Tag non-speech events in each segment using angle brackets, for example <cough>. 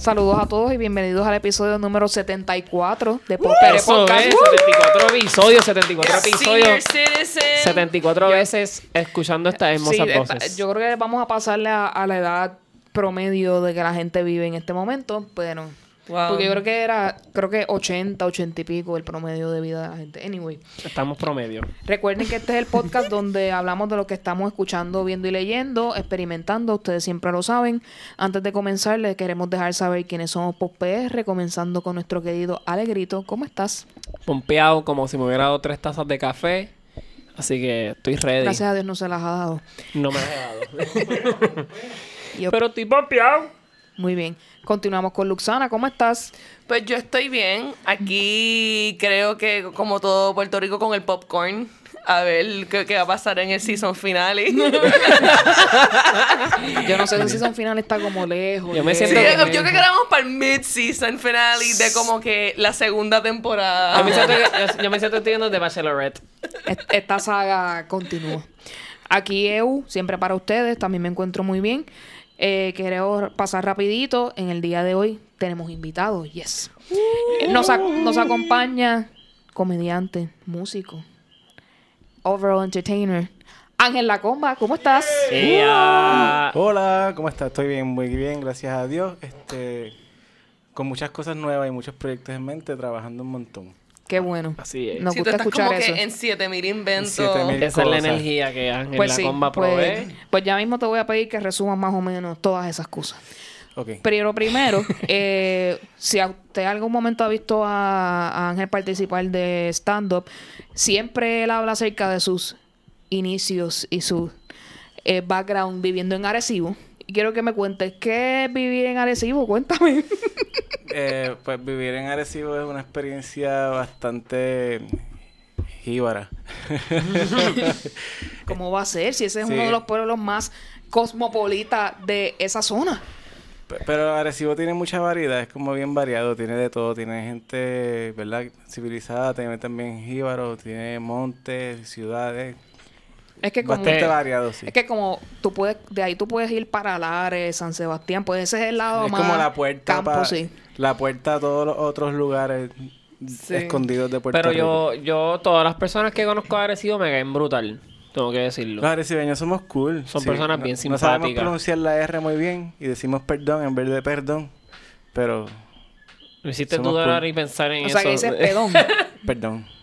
Saludos a todos y bienvenidos al episodio número 74 de Pop Eso Podcast. es, 74 episodios, 74 Senior episodios, citizen. 74 veces escuchando estas Sí, hermosas esta- voces. yo creo que vamos a pasarle a, a la edad promedio de que la gente vive en este momento, pero Wow. porque yo creo que era creo que 80, 80 y pico el promedio de vida de la gente. Anyway, Estamos promedio. recuerden que este es el podcast <laughs> donde hablamos de lo que estamos escuchando, viendo y leyendo, experimentando, ustedes siempre lo saben. Antes de comenzar, les queremos dejar saber quiénes somos Pop PR, comenzando con nuestro querido Alegrito. ¿Cómo estás? Pompeado como si me hubiera dado tres tazas de café. Así que estoy ready. Gracias a Dios no se las ha dado. No me has dado. <laughs> Yo- Pero estoy pompeado. Muy bien. Continuamos con Luxana. ¿Cómo estás? Pues yo estoy bien. Aquí creo que como todo Puerto Rico con el popcorn. A ver qué, qué va a pasar en el season finale. <laughs> Yo no sé si el season final está como lejos. Yo me Sí, siento- yo creo que grabamos para el mid-season finale de como que la segunda temporada. Yo me siento, que- yo, yo me siento que estoy viendo The Bachelorette. Est- Esta saga continúa. Aquí EU, siempre para ustedes, también me encuentro muy bien. Eh, quiero pasar rapidito. En el día de hoy tenemos invitados, yes. Nos, ac- nos acompaña comediante, músico, overall entertainer. Ángel Lacomba, ¿cómo estás? Ella- Hola, ¿cómo estás? Estoy bien, muy bien, gracias a Dios. Este, con muchas cosas nuevas y muchos proyectos en mente, trabajando un montón. Qué bueno. Así es. Nos Si tú gusta estás escuchar como eso. que en 7000 inventos. 7000. Esa es la energía que Ángel Pues la sí, comba pues, provee. pues ya mismo te voy a pedir que resumas más o menos todas esas cosas. Ok. Pero primero, <laughs> eh, si a usted algún momento ha visto a, a Ángel participar de stand-up, siempre él habla acerca de sus inicios y su eh, background viviendo en Arecibo. Y quiero que me cuentes, ¿qué es vivir en Arecibo? Cuéntame. <laughs> Eh, pues vivir en Arecibo es una experiencia bastante jíbara. <laughs> ¿Cómo va a ser? Si ese es Sí. uno de los pueblos más cosmopolitas de esa zona. Pe- Pero Arecibo tiene mucha variedad, es como bien variado, tiene de todo, tiene gente, ¿verdad? Civilizada, tiene también jíbaro, tiene montes, ciudades, Es que como... bastante variado, sí. Es que como tú puedes, de ahí tú puedes ir para Lares, San Sebastián, pues ese es el lado Es más como la puerta campo, pa- sí. la puerta a todos los otros lugares escondidos de Puerto Pero Rico. yo, yo, todas las personas que conozco de Arecibo me caen brutal. Tengo que decirlo. Los arecibeños somos cool. Son personas no- bien No sabemos simpáticas. pronunciar la R muy bien y decimos perdón en vez de perdón. Pero, Me hiciste dudar cool. y pensar en O eso. sea, que dices pedón. perdón, <laughs>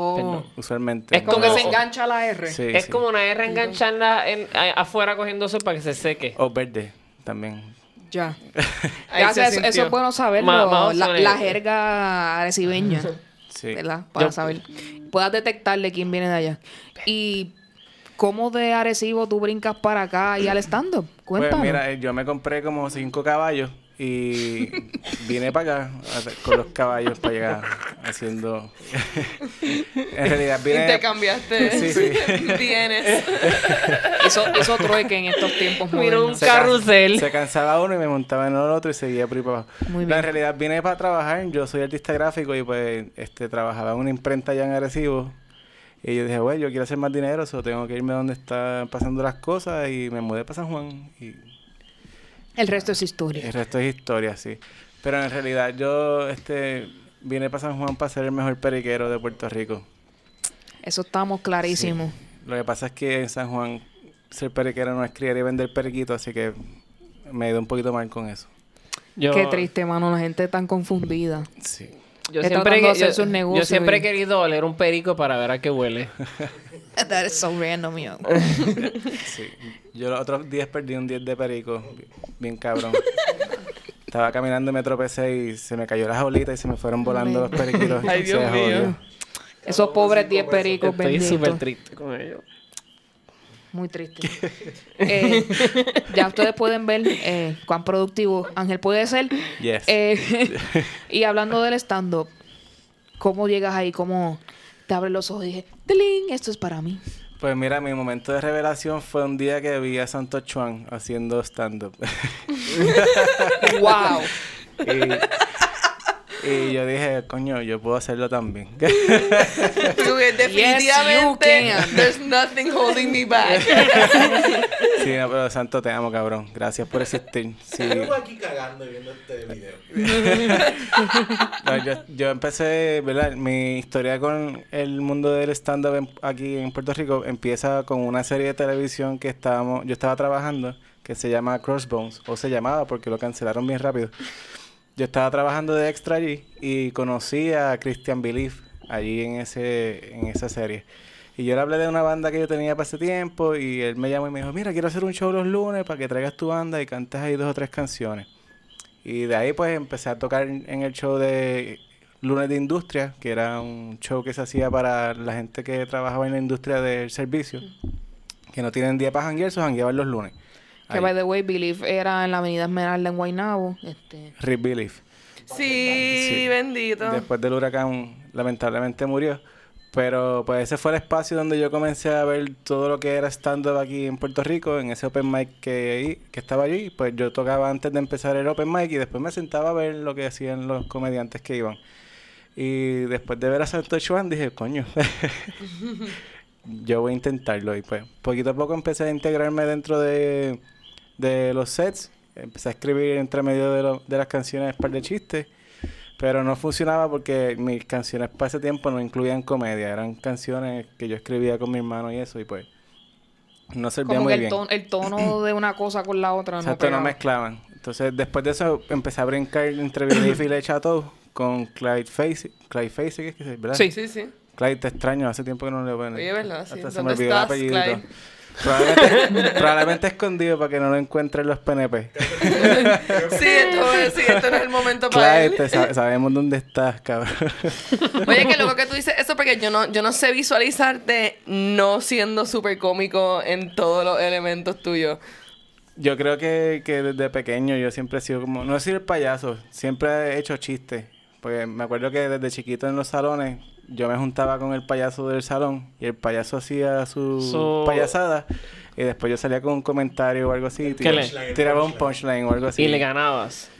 Oh. Usualmente. Es Como que se engancha la R. Sí, es sí. como una R engancharla en, a- afuera cogiendo sol para que se seque. O verde también. Ya. <laughs> Gracias, eso, es bueno saberlo. La, jerga arecibeña, Sí. ¿verdad? Para Yo- saber. Puedas detectarle quién viene de allá. Y cómo de Arecibo tú brincas para acá y al stand-up. Pues Cuéntame. mira, eh, yo me compré como cinco caballos y vine para acá con los caballos para llegar haciendo... <laughs> en realidad vine... Intercambiaste <laughs> Sí, sí. bienes. Hizo, <laughs> hizo trueque en estos tiempos Mira un. Se can- carrusel. Se cansaba uno y me montaba en el otro y seguía por ahí para abajo. Muy No, bien. en realidad vine para trabajar. Yo soy artista gráfico y pues este trabajaba en una imprenta allá en Arecibo. Y yo dije, güey, yo quiero hacer más dinero, so tengo que irme donde están pasando las cosas y me mudé para San Juan. Y El resto es historia. el resto es historia, sí. Pero en realidad yo este vine para San Juan para ser el mejor periquero de Puerto Rico. Eso estamos clarísimos. Lo que pasa es que en San Juan ser periquero no es criar y vender periquito, así que me he ido un poquito mal con eso. Yo, Qué triste, mano. La gente tan confundida. Sí. Yo siempre, he- yo, yo siempre y- he querido oler un perico para ver a qué huele. <laughs> <laughs> That is so random, yo. <laughs> Sí. Yo los otros días perdí un 10 de perico, bi- bien cabrón. Estaba caminando y me tropecé y se me cayó la jaulita y se me fueron volando los periquitos. Ay, y Dios mío. jodió. Esos pobres 10 pericos Estoy benditos. súper triste con ello. Muy triste. <laughs> Eh, ya ustedes pueden ver eh, cuán productivo Ángel puede ser. Yes. Eh, y hablando del stand-up, ¿cómo llegas ahí? ¿Cómo te abres los ojos y dije, ¡Tiling! Esto es para mí. Pues mira, mi momento de revelación fue un día que vi a Santo Chuan haciendo stand-up. <laughs> ¡Wow! <laughs> y Y yo dije, coño, yo puedo hacerlo también. <laughs> Definitivamente, can. there's nothing holding me back. <laughs> sí, no, pero Santo, te amo, cabrón. Gracias por existir. Sí. Yo aquí cagando viendo este video. <laughs> No, yo, yo empecé, ¿verdad? Mi historia con el mundo del stand-up en- aquí en Puerto Rico empieza con una serie de televisión que estábamos, yo estaba trabajando que se llama Crossbones, o se llamaba porque lo cancelaron bien rápido. Yo estaba trabajando de extra allí y conocí a Christian Belief allí en, ese, en esa serie. Y yo le hablé de una banda que yo tenía para ese tiempo y él me llamó y me dijo, mira, quiero hacer un show los lunes para que traigas tu banda y cantes ahí dos o tres canciones. Y de ahí pues empecé a tocar en el show de Lunes de Industria, que era un show que se hacía para la gente que trabajaba en la industria del servicio, que no tienen día para janguear, se jangueaban los lunes. Que by the way, Believe era en la avenida Esmeralda en Guaynabo. Este, Rip Belief. Sí, Sí. bendito. Después del huracán, lamentablemente murió. Pero pues ese fue el espacio donde yo comencé a ver todo lo que era stand-up aquí en Puerto Rico, en ese open mic que, que estaba allí. Pues yo tocaba antes de empezar el open mic y después me sentaba a ver lo que hacían los comediantes que iban. Y después de ver a Santo Chuan dije, coño, <laughs> yo voy a intentarlo. Y pues poquito a poco empecé a integrarme dentro de, de los sets. Empecé a escribir entre medio de, lo- de las canciones par de chistes. Pero no funcionaba porque mis canciones para ese tiempo no incluían comedia. Eran canciones que yo escribía con mi hermano y eso. Y pues no servía como muy que el, bien. el tono <clears throat> de una cosa con la otra Exacto, no mezclaban. Entonces, después de eso, empecé a brincar entre Belief <clears throat> y Le Chateau con Clyde Face. Clyde Face, ¿qué es que se ¿verdad? Sí. Sí, sí. Clyde, te extraño, hace tiempo que no le veo. Oye, ¿verdad? Sí. Hasta se ¿Dónde me olvidó el apellido. Clyde? Probablemente, probablemente escondido para que no lo encuentren los PNP. Sí, esto, sí, esto no es el momento para Clyde, él. te sa- sabemos dónde estás, cabrón. Oye, que luego que tú dices eso, porque yo no, yo no sé visualizarte no siendo súper cómico en todos los elementos tuyos. Yo creo que, que desde pequeño yo siempre he sido como, no he sido el payaso, siempre he hecho chistes. Porque me acuerdo que desde chiquito en los salones yo me juntaba con el payaso del salón y el payaso hacía su, payasada y después yo salía con un comentario o algo así. ¿Qué le- tiraba un punchline o algo así. Y le ganabas.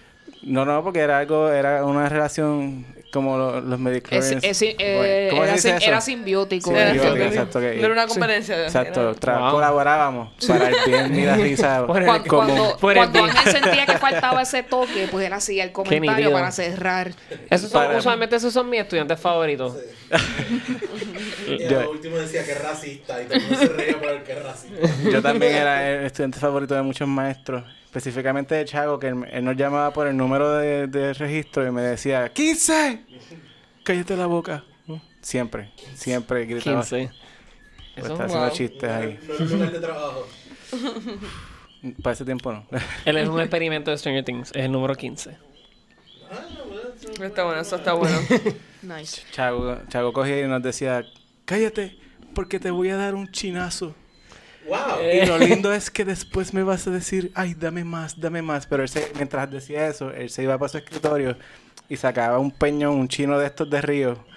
No, no, porque era algo, era una relación como lo- los Es- mediclorians. es- eh, ¿Cómo se era, dice simbiótico. Sí, era simbiótico, exacto. que- era una competencia. Exacto, era- tra- Wow. colaborábamos para el <laughs> bien y la risa Por el- Cuando, común. cuando. Ángel sentía que <laughs> faltaba ese toque, pues él hacía el comentario para cerrar. Esos son, Para- usualmente esos son mis estudiantes favoritos. <laughs> Y Yo- al último decía que es racista y todo el mundo se reía por el que es racista. Yo también era el estudiante favorito de muchos maestros, específicamente de Chago, que él, él nos llamaba por el número de, de registro y me decía, ¡15! Cállate la boca. Siempre, siempre gritaba. 15. Pues Eso, está haciendo wow. chistes ahí. No de trabajo. <laughs> Para ese tiempo no. <laughs> Él es un experimento de Stranger Things. Es el número 15. Está bueno, eso está bueno. <laughs> Nice. Chago, Chago cogía y nos decía, cállate, porque te voy a dar un chinazo. Y lo lindo es que después me vas a decir, ay, dame más, dame más. Pero él se- mientras decía eso, él se iba para su escritorio y sacaba un peñón, un chino de estos de río.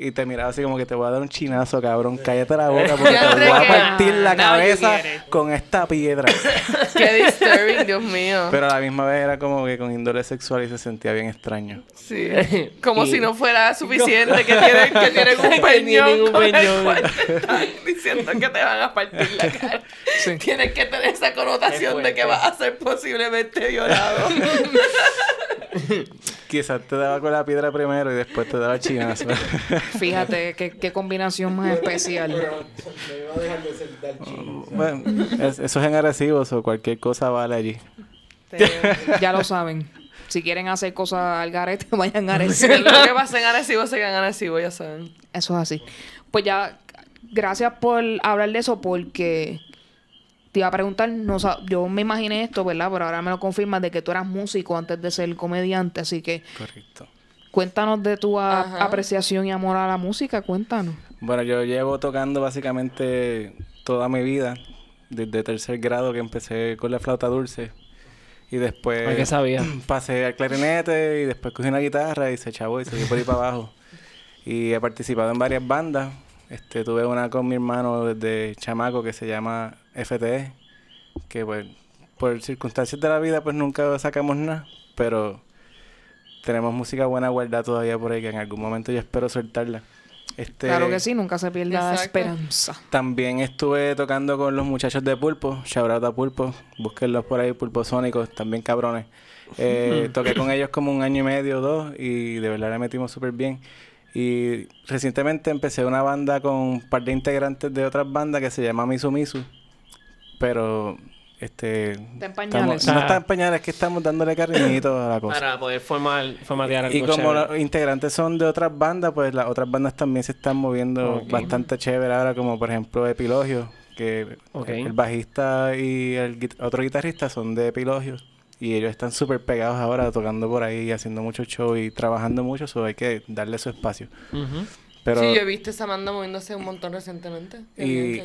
Y te miraba así como que te voy a dar un chinazo, cabrón. Cállate la boca porque te voy a partir la cabeza con esta piedra. <laughs> Qué disturbing, Dios mío. Pero a la misma vez era como que con índole sexual y se sentía bien extraño. Sí. <laughs> Como Y- si no fuera <laughs> suficiente que tienen, que tienen un peñón un con el peñón. cual te están diciendo que te van a partir la cara. Tienes que tener esa connotación de que vas a ser posiblemente violado. Quizás te daba con la piedra primero y después te daba el chinazo. Fíjate qué, qué combinación más especial. Me iba a dejar de chino. bueno, es- eso es en agresivos o cualquier cosa vale allí. Ya lo saben. Si quieren hacer cosas al garete, <laughs> vayan a Lo Arecibo. que pasa en Arecibo se queda en Arecibo, ya saben. Eso es así. Pues ya, gracias por hablar de eso porque te iba a preguntar, no, sa- yo me imaginé esto, ¿verdad? Pero ahora me lo confirmas de que tú eras músico antes de ser comediante, así que Correcto. Cuéntanos de tu a- apreciación y amor a la música, cuéntanos. Bueno, yo llevo tocando básicamente toda mi vida, desde tercer grado que empecé con la flauta dulce. Y después Ay, ¿qué sabía? <clears throat> pasé al clarinete y después cogí una guitarra y se chavó y seguí por ahí para abajo. Y he participado en varias bandas. Este, tuve una con mi hermano desde chamaco que se llama FTE, que pues por circunstancias de la vida pues nunca sacamos nada, pero tenemos música buena guardada todavía por ahí, que en algún momento yo espero soltarla. Este, Claro que sí, nunca se pierda la esperanza. También estuve tocando con los muchachos de Pulpo, shout a Pulpo, búsquenlos por ahí, Pulpo Sónicos, también cabrones. Eh, toqué con ellos como un año y medio o dos y de verdad le metimos súper bien. Y recientemente empecé una banda con un par de integrantes de otras bandas que se llama Misu Misu, pero este Está en estamos- pañales. no Ah. está en pañales, es que estamos dándole cariñito a la cosa. Para poder formar, formatear algo Y como chévere. los integrantes son de otras bandas, pues las otras bandas también se están moviendo bastante chévere ahora, como por ejemplo Epilogio, que el bajista y el otro guitarrista son de Epilogio. Y ellos están súper pegados ahora, tocando por ahí, haciendo mucho show y trabajando mucho, so hay que darle su espacio. Ujú. Pero, Sí, yo he visto esa banda moviéndose un montón recientemente. Y,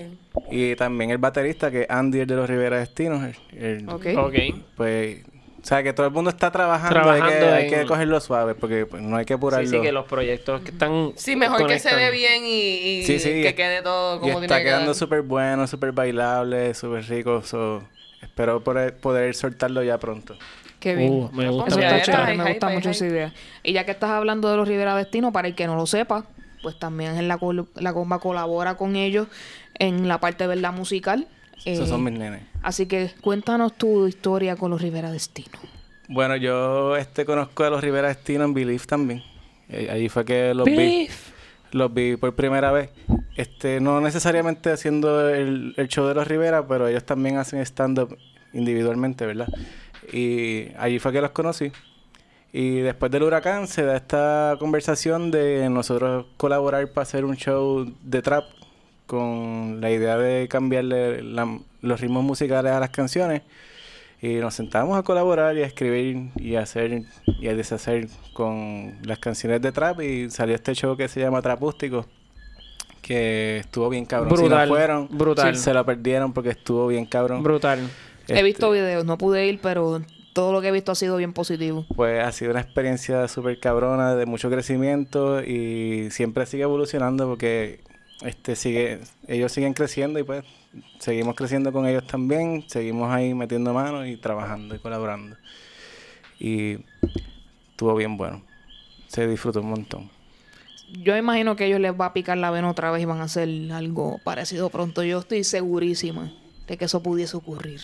y también el baterista, que es Andy, el de los Rivera Destinos, el- el- Ok. Ok. pues, o sea, que todo el mundo está trabajando, hay, que, Trabajando hay que cogerlo suave, porque pues, no hay que apurarlo. Sí, sí, que los proyectos que están. Sí, mejor que se dé bien y, y Sí, sí, que y- quede todo Y como tiene está que quedando súper bueno, súper bailable, súper rico. so, espero poder, poder soltarlo ya pronto. Qué bien. Uh, me gusta Eso está chévere, me gusta mucho esa idea. Y ya que estás hablando de los Rivera Destino, para el que no lo sepa, pues también la, col- la comba colabora con ellos en la parte de la musical. Esos Eh, son mis nenes. Así que cuéntanos tu historia con los Rivera Destino. Bueno, yo este conozco a los Rivera Destino en Believe también. Eh, allí fue que los vi. Believe. Los vi por primera vez. Este, no necesariamente haciendo el, el show de los Rivera, pero ellos también hacen stand-up individualmente, ¿verdad? Y allí fue que los conocí. Y después del huracán se da esta conversación de nosotros colaborar para hacer un show de trap con la idea de cambiarle la- los ritmos musicales a las canciones. Y nos sentamos a colaborar y a escribir y a hacer y a deshacer con las canciones de trap y salió este show que se llama Trapústico que estuvo bien cabrón. si Brutal, no fueron, brutal. se lo perdieron porque estuvo bien cabrón. Brutal. He Este, visto videos, no pude ir, pero todo lo que he visto ha sido bien positivo. Pues ha sido una experiencia súper cabrona, de mucho crecimiento y siempre sigue evolucionando porque este sigue, ellos siguen creciendo y pues seguimos creciendo con ellos también, seguimos ahí metiendo manos y trabajando y colaborando. Y estuvo bien bueno. Se disfrutó un montón. Yo imagino que ellos les va a picar la vena otra vez y van a hacer algo parecido pronto. Yo estoy segurísima de que eso pudiese ocurrir.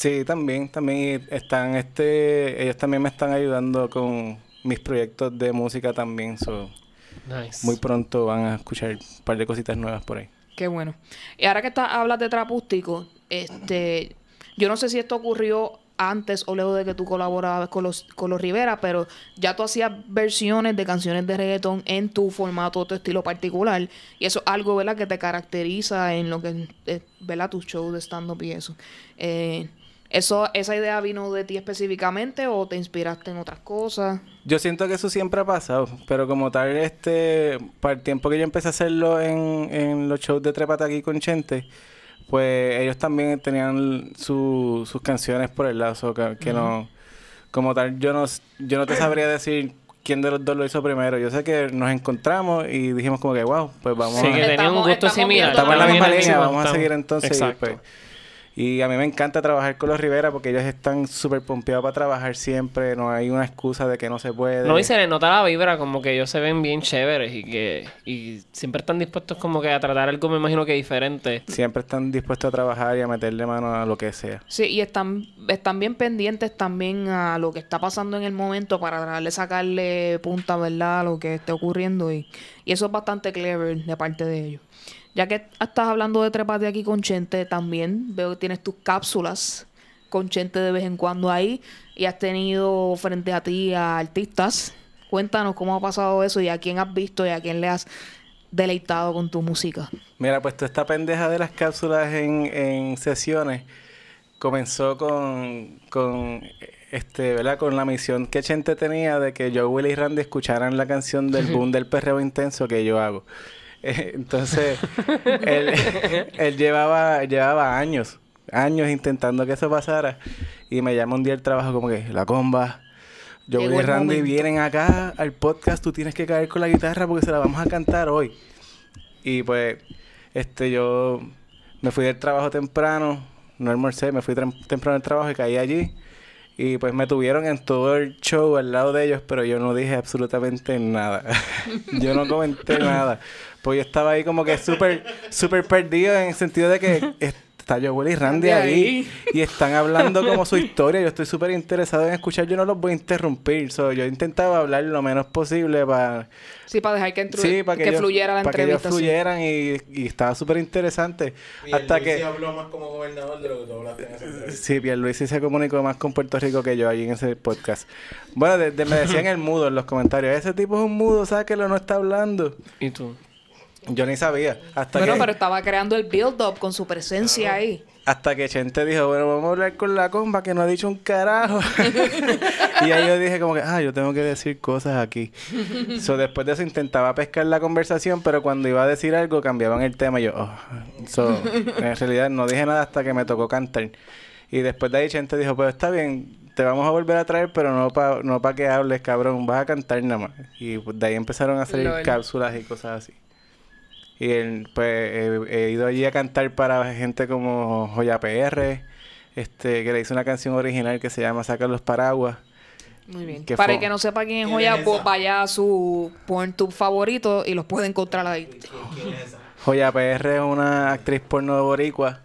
Sí, también, también están, este, ellos también me están ayudando con mis proyectos de música también, so, Nice. muy pronto van a escuchar un par de cositas nuevas por ahí. Qué bueno. Y ahora que está, hablas de trapústico, este, yo no sé si esto ocurrió antes o luego de que tú colaborabas con los, con los Rivera, pero ya tú hacías versiones de canciones de reggaetón en tu formato, tu estilo particular. Y eso es algo, ¿verdad?, que te caracteriza en lo que es, ¿verdad?, tu show de stand-up y eso. Eh, eso. ¿Esa idea vino de ti específicamente o te inspiraste en otras cosas? Yo siento que eso siempre ha pasado, pero como tal, este, para el tiempo que yo empecé a hacerlo en, en los shows de Trépate aquí con Chente, pues ellos también tenían su- sus canciones por el lado, so que, que no, como tal, yo no, yo no te sabría decir quién de los dos lo hizo primero. Yo sé que nos encontramos y dijimos como que, wow, pues vamos Sí, a... que tenían un gusto similar. Estamos en la misma línea, vamos a seguir entonces. Y, Exacto. pues, y a mí me encanta trabajar con los Rivera porque ellos están súper pompeados para trabajar siempre. No hay una excusa de que no se puede. No, y se les nota la vibra, como que ellos se ven bien chéveres y que y siempre están dispuestos como que a tratar algo, me imagino que diferente. Siempre están dispuestos a trabajar y a meterle mano a lo que sea. Sí, y están, están bien pendientes también a lo que está pasando en el momento para tratar de sacarle punta, ¿verdad? A lo que esté ocurriendo. Y, y eso es bastante clever de parte de ellos. Ya que estás hablando de trepate aquí con Chente, también veo que tienes tus cápsulas con Chente de vez en cuando ahí. Y has tenido frente a ti a artistas. Cuéntanos cómo ha pasado eso y a quién has visto y a quién le has deleitado con tu música. Mira, pues toda esta pendeja de las cápsulas en, en sesiones comenzó con, con este, ¿verdad? Con la misión que Chente tenía de que yo, Willy y Randy escucharan la canción del <laughs> boom del perreo intenso que yo hago. Eh, Entonces, él, él llevaba, llevaba años, años intentando que eso pasara. Y me llama un día el trabajo como que, la comba, yo, y Randy vienen acá al podcast, tú tienes que caer con la guitarra porque se la vamos a cantar hoy. Y pues, este, yo me fui del trabajo temprano, no almorcé, me fui tem- temprano del trabajo y caí allí. Y pues me tuvieron en todo el show al lado de ellos, pero yo no dije absolutamente nada. <laughs> yo no comenté nada. Pues yo estaba ahí como que súper, súper perdido en el sentido de que está Joel y Randy ahí ahí. y están hablando <laughs> como su historia. Yo estoy súper interesado en escuchar. Yo no los voy a interrumpir. So, yo intentaba hablar lo menos posible para... Sí, para dejar que, entru- Sí, para que, que ellos- fluyera la para que ellos entrevista. sí. fluyeran y, y estaba súper interesante. Y Hasta el que... Luis sí habló más como gobernador de lo que tú hablaste en esa entrevista. Sí, Pierluisi se comunicó más con Puerto Rico que yo allí en ese podcast. Bueno, de- de- me decían el mudo en los comentarios. Ese tipo es un mudo, sáquelo, no está hablando. ¿Y tú? Yo ni sabía. Hasta Bueno, que... pero estaba creando el build-up con su presencia ahí. Hasta que Chente dijo, bueno, vamos a hablar con la comba que no ha dicho un carajo. <laughs> y ahí yo dije como que, ah, yo tengo que decir cosas aquí. <laughs> so, después de eso intentaba pescar la conversación, pero cuando iba a decir algo cambiaban el tema y yo, oh. So, <laughs> en realidad no dije nada hasta que me tocó cantar. Y después de ahí Chente dijo, pues está bien, te vamos a volver a traer, pero no para no pa que hables, cabrón, vas a cantar nada más. Y de ahí empezaron a salir Lol. cápsulas y cosas así. Y él, pues he, he ido allí a cantar para gente como Joya PR, este, que le hizo una canción original que se llama Saca los paraguas. Muy bien. ¿Qué Para fue? el que no sepa quién es ¿Quién Joya, es pues vaya a su PornTube favorito y los puede encontrar ahí. ¿Quién es esa? Joya PR es una actriz porno boricua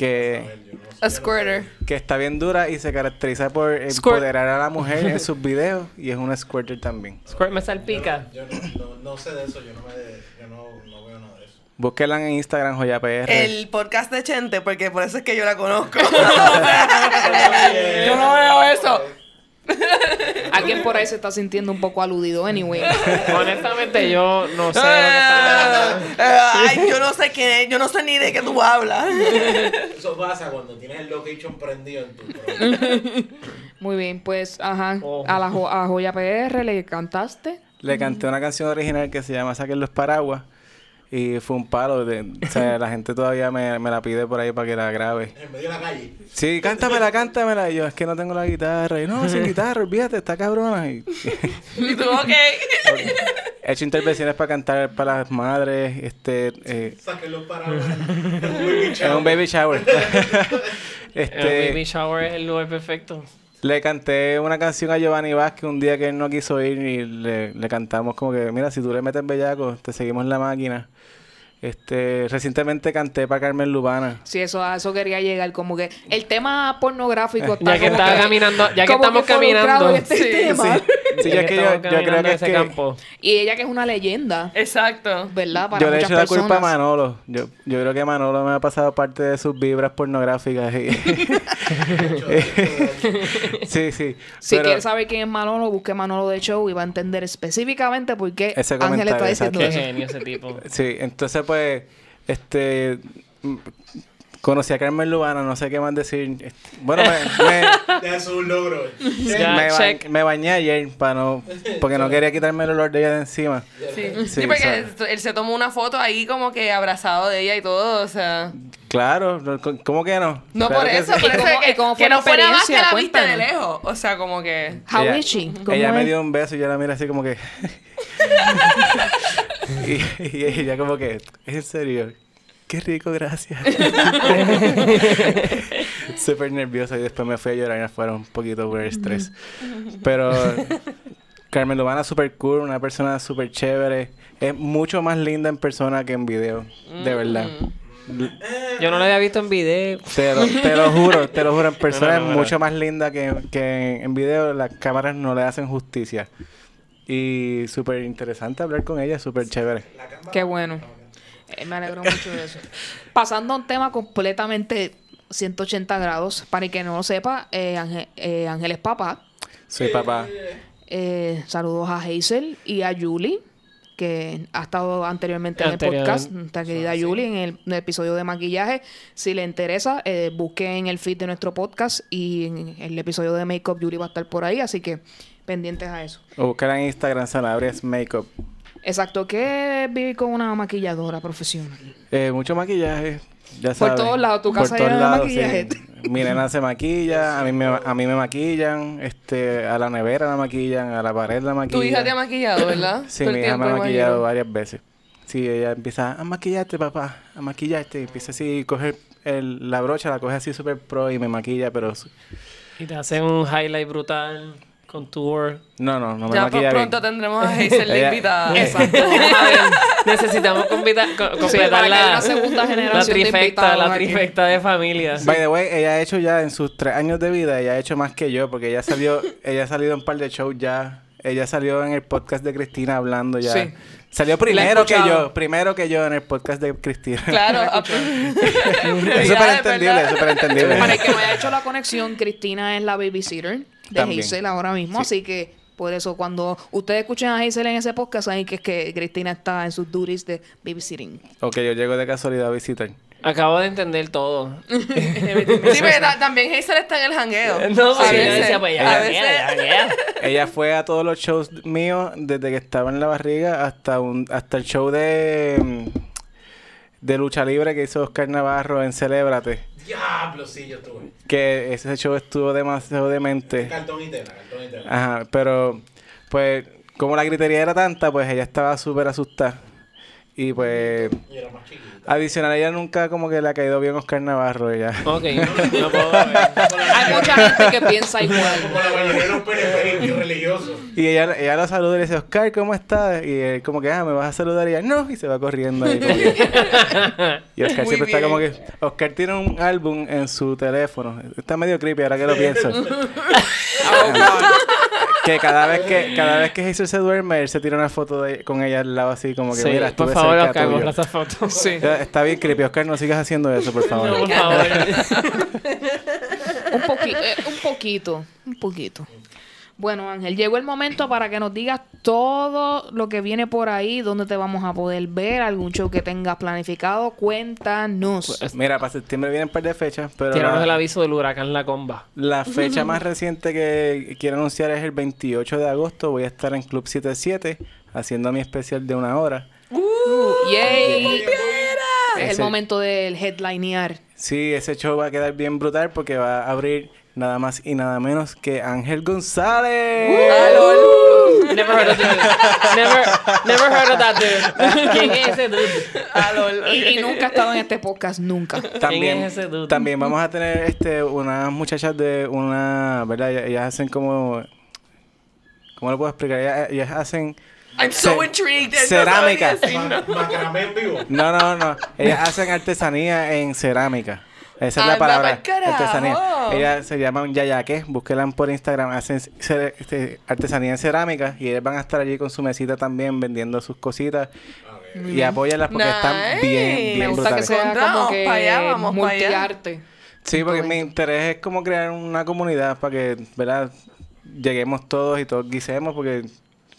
que, A squirter. que está bien dura y se caracteriza por Squirt. empoderar a la mujer en <laughs> sus videos y es una squirter también. Squirt me salpica. Yo no, no, no sé de eso, yo no, me, yo no, no veo nada de eso. Búsquenla en Instagram, Joya PR. El podcast de Chente, porque por eso es que yo la conozco. <laughs> <laughs> yo no veo eso. <laughs> Alguien por ahí se está sintiendo un poco aludido, anyway. <laughs> Honestamente, yo no sé de lo que están hablando. Ay, yo no sé quién es, yo no sé ni de qué tú hablas. <laughs> Eso pasa cuando tienes el location prendido en tu. Muy bien, pues, ajá. Oh. A la jo- a Joya PR le cantaste. Le canté una canción original que se llama Saquen los paraguas y fue un palo. De, o sea, <laughs> la gente todavía me, me la pide por ahí para que la grabe. En medio de la calle. Sí, cántamela, cántamela. Y yo, es que no tengo la guitarra. Y no, sin <laughs> guitarra, olvídate, está cabrona. Y <laughs> Y tú, ok. he hecho intervenciones para cantar para las madres, este, eh. Muy en un baby shower. El este, baby shower es el lugar perfecto. Le canté una canción a Giovanni Vázquez un día que él no quiso ir y le, le cantamos como que, mira, si tú le metes bellaco, te seguimos en la máquina. Este, recientemente canté para Carmen Lubana. Sí, eso, a eso quería llegar. Como que el tema pornográfico está Ya que como estaba caminando, ya que estamos involucrado caminando. en este Sí, tema. Sí, <laughs> Ya yo, es que yo, creo que en es ese que campo. Y ella que es una leyenda, Exacto. ¿verdad? Para yo le echo la culpa a. Manolo. Yo, yo creo que Manolo me ha pasado parte de sus vibras pornográficas. y- <laughs> sí, sí. Si Pero quiere saber quién es Manolo, busque Manolo de Show y va a entender específicamente por qué Ángel está diciendo Qué eso. genio ese tipo. Sí, entonces pues, este, conocí a Carmen Lubana, no sé qué más decir. Este, Bueno, me, <laughs> me- Ya eso es un logro. Ya, me, ba- check. me bañé ayer para no, porque no quería quitarme el olor de ella de encima. Sí, Sí, Sí, porque so- él se tomó una foto ahí como que abrazado de ella y todo, o sea... Claro, ¿cómo que no? No Claro por que eso, sí. por ¿Y eso que, que la no fue nada más que la viste de lejos. O sea, como que... How ella, is she? ¿Cómo ella me dio un beso y yo la miré así como que... <laughs> y, y ella como que, ¿es en serio? Qué rico, gracias. <laughs> Súper nerviosa y después me fui a llorar afuera un poquito por el estrés. Pero Carmen Lubana súper cool, una persona súper chévere. Es mucho más linda en persona que en video, de verdad. Yo no la había visto en video. Te lo, te lo juro, te lo juro, en persona <laughs> no, no, es no. mucho más linda que, que en video. Las cámaras no le hacen justicia. Y súper interesante hablar con ella, súper chévere. Qué bueno. Eh, me alegro mucho de eso. Pasando a un tema completamente 180 grados. Para el que no lo sepa, eh, Ángel, eh, Ángel es papá. Soy papá. Eh, saludos a Hazel y a Julie, que ha estado anteriormente en el podcast. Nuestra querida Julie, en el, en el episodio de maquillaje. Si le interesa, eh, busquen el feed de nuestro podcast y en el episodio de Makeup, Julie va a estar por ahí. Así que pendientes a eso. O buscar en Instagram Sanabria Makeup. Exacto, ¿qué es vivir con una maquilladora profesional? Eh, mucho maquillaje, ya Por sabes. todos lados, tu casa Por todos llena de lados, maquillaje. sí. Mi nena se maquilla, <laughs> a mí me, a mí me maquillan, este, a la nevera la maquillan, a la pared la maquillan. Tu hija te ha maquillado, ¿verdad? <coughs> Sí, mi hija me ha maquillado imagino. varias veces. Sí, ella empieza a maquillarte, papá, a maquillarte. Y empieza así a coger el- la brocha, la coge así súper pro y me maquilla, pero... Y te hacen un highlight brutal, contour. No, no, no me Ya maquilla pues, pronto bien. tendremos a Hazel la Ella- invitada. <laughs> Exacto. A ver, <laughs> necesitamos completar para que haya la, una segunda <laughs> la generación de trifecta, invitados la aquí. trifecta de familia. By the way, ella ha hecho ya en sus tres años de vida, ella ha hecho más que yo, porque ella salió, ella ha salido en un par de shows ya. Ella salió en el podcast de Cristina hablando ya. Sí. Salió primero que escuchado. yo, primero que yo en el podcast de Cristina. Claro. es súper entendible, es súper entendible. Para el que no haya hecho la conexión, Cristina es la babysitter de También. Hazel ahora mismo, Sí. así que por eso cuando ustedes escuchen a Hazel en ese podcast, saben que es que Cristina está en sus duties de babysitting. O que yo llego de casualidad a visitar. Acabo de entender todo. <laughs> Sí, pero ta- también Hazel está en el jangueo. <laughs> No, a sí, veces, decía, pues a ya, veces- ya, ya, ya. Ella fue a todos los shows míos desde que estaba en la barriga hasta un hasta el show de mm, de lucha libre que hizo Oscar Navarro en Celébrate. Diablo, sí, yo estuve. Que ese show estuvo demasiado demente. Cartón y tela, cartón y tela. Ajá, pero pues como la gritería era tanta, pues ella estaba súper asustada. Y pues Y era más chiquito. adicional, ella nunca como que le ha caído bien Oscar Navarro. Ella. Ok, no puedo ver. Mucha gente que piensa <laughs> Como igual. la mayoría de los periféricos religiosos. Y ella, ella lo saluda y le dice, Oscar, ¿cómo estás? Y él como que, ah, ¿me vas a saludar? Y ella, no, y se va corriendo ahí. como que- <laughs> y Oscar Muy siempre está como que... Oscar tiene un álbum en su teléfono. Está medio creepy ahora que lo pienso. <laughs> que cada vez que cada vez que Hazel se duerme, él se tira una foto de, con ella al lado así como que, Sí, mira, por favor, Oscar, tuyo". borra esa foto. Sí. Está bien creepy. Oscar, no sigas haciendo eso, por favor. No, por favor. Eh, un poquito, un poquito. Bueno, Ángel, llegó el momento para que nos digas todo lo que viene por ahí, dónde te vamos a poder ver, algún show que tengas planificado. Cuéntanos. Pues, Mira, para septiembre vienen un par de fechas, pero Tíranos la, el aviso del huracán La Comba. la <laughs> fecha más reciente que quiero anunciar es el 28 de agosto. Voy a estar en Club 77 haciendo mi especial de una hora. ¡Yay! Es el momento del headlinear. Sí, ese show va a quedar bien brutal porque va a abrir nada más y nada menos que Ángel González. <laughs> Never heard of the dude. Never, never heard of that dude. <laughs> ¿Quién es ese dude? Y, nunca ha estado en este podcast, nunca. También, ¿Quién es ese dude? también vamos a tener este unas muchachas de una, ¿verdad? Ellas, hacen como ¿Cómo lo puedo explicar? Ellas, ellas hacen I'm so intrigued. No cerámica. No, no, no. Ellas hacen artesanía en cerámica. Esa es la palabra. Artesanía. Ellas se llaman Yayaque. Búsquenlas por Instagram. Hacen ce- este, artesanía en cerámica. Y ellas van a estar allí con su mesita también vendiendo sus cositas. Y apóyalas porque están bien, bien Me gusta que sea como que allá, vamos pa' allá. multiarte. Sí, porque mi interés es como crear una comunidad para que, ¿verdad? Lleguemos todos y todos guisemos porque,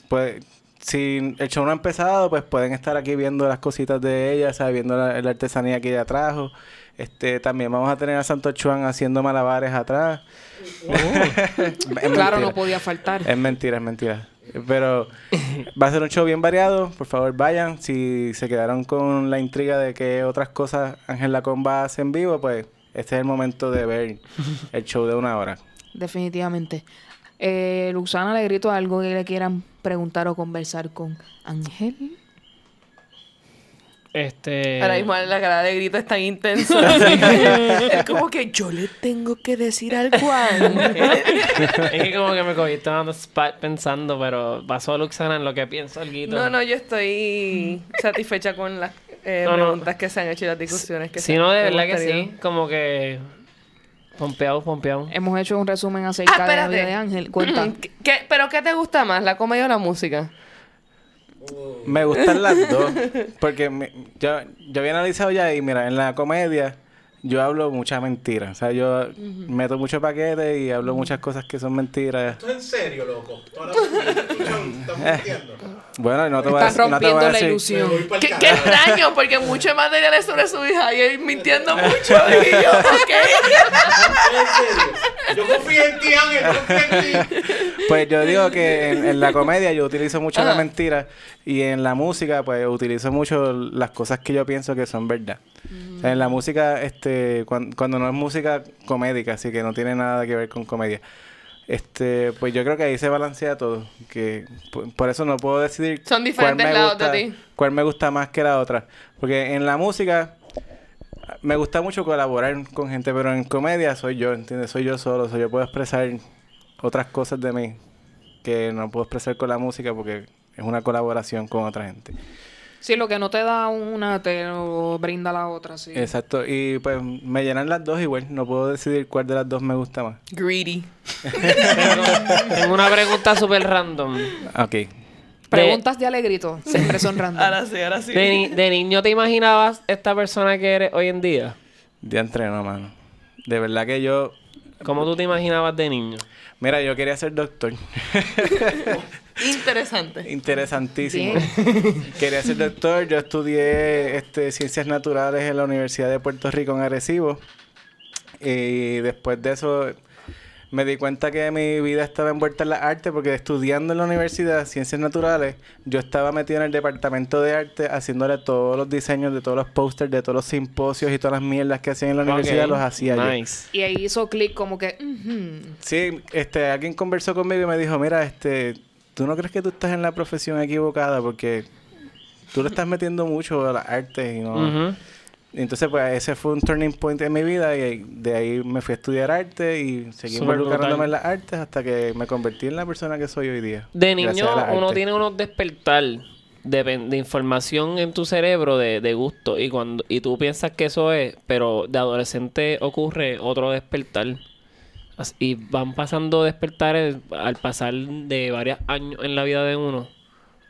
pues, si el show no ha empezado, pues pueden estar aquí viendo las cositas de ella, ¿sabes? Viendo la, la artesanía que ella trajo. Este, también vamos a tener a Santo Chuan haciendo malabares atrás. <laughs> Es Claro, no podía faltar. Es mentira, es mentira. Pero va a ser un show bien variado. Por favor, vayan. Si se quedaron con la intriga de que otras cosas Ángel Lacomba hace en vivo, pues este es el momento de ver el show de una hora. Definitivamente. Eh, Luzana, le grito algo que le quieran preguntar o conversar con Ángel. Este. Ahora mismo la cara de grito es tan intenso. <laughs> <laughs> es como que yo le tengo que decir al Juan. <laughs> es que como que me cogiste dando spot pensando, pero pasó Luxana en lo que pienso el no, no, yo estoy satisfecha con las eh, No, no. preguntas que se han hecho y las discusiones que se Si no, de verdad que sí. Como que. Pompeado, pompeado. Hemos hecho un resumen acerca Ah, de la vida de Ángel. Cuenta. <clears throat> ¿Qué- qué- ¿Pero qué te gusta más, la comedia o la música? Me gustan las dos. <laughs> Porque me- yo, yo había analizado ya y mira, en la comedia yo hablo mucha mentira. O sea, yo meto mucho paquete y hablo muchas cosas que son mentiras. Esto es en serio, loco. Toda la escuchan, están mintiendo. Bueno, no te voy a Estás decir. No te voy rompiendo a la decir. Ilusión. Qué, qué extraño, porque mucho material es sobre su hija y él mintiendo mucho. <laughs> Y yo, ok. En serio. Yo confío en ti, Ángel. Yo confío en ti. Pues yo digo que en, en la <laughs> comedia yo utilizo mucho la mentira y en la música pues utilizo mucho las cosas que yo pienso que son verdad. O sea, en la música, este, cuan- cuando, no es música comédica, así que no tiene nada que ver con comedia. Este, pues yo creo que ahí se balancea todo. Que por, por eso no puedo decidir Son cuál diferentes me lados de gusta- ti. cuál me gusta más que la otra. Porque en la música Me gusta mucho colaborar con gente, pero en comedia soy yo, ¿entiendes? Soy yo solo, soy yo puedo expresar otras cosas de mí que no puedo expresar con la música porque es una colaboración con otra gente. Sí, lo que no te da una te lo brinda la otra, sí. Exacto, y pues me llenan las dos igual, no puedo decidir cuál de las dos me gusta más. Greedy. Tengo, una pregunta súper random. Ok. Preguntas de alegrito, siempre son random. Ahora sí, ahora sí. De, ni- de niño te imaginabas esta persona que eres hoy en día? De entreno, mano. De verdad que yo... ¿Cómo tú te imaginabas de niño? Mira, yo quería ser doctor. <laughs> Interesante. Interesantísimo. Quería ser doctor. Yo estudié este, ciencias naturales en la Universidad de Puerto Rico en Arecibo. Y después de eso me di cuenta que mi vida estaba envuelta en la arte porque estudiando en la universidad ciencias naturales, yo estaba metido en el departamento de arte haciéndole todos los diseños de todos los pósters, de todos los simposios y todas las mierdas que hacían en la universidad, los hacía yo. Y ahí hizo clic como que... Sí, este, alguien conversó conmigo y me dijo, mira, este, ¿tú no crees que tú estás en la profesión equivocada? Porque tú le estás metiendo mucho a las artes y no... Entonces, pues, ese fue un turning point en mi vida y de ahí me fui a estudiar arte y seguí involucrándome en las artes hasta que me convertí en la persona que soy hoy día. De niño uno tiene unos despertar de, de información en tu cerebro de, de gusto y cuando y tú piensas que eso es, pero de adolescente ocurre otro despertar. Y van pasando despertares al pasar de varios años en la vida de uno.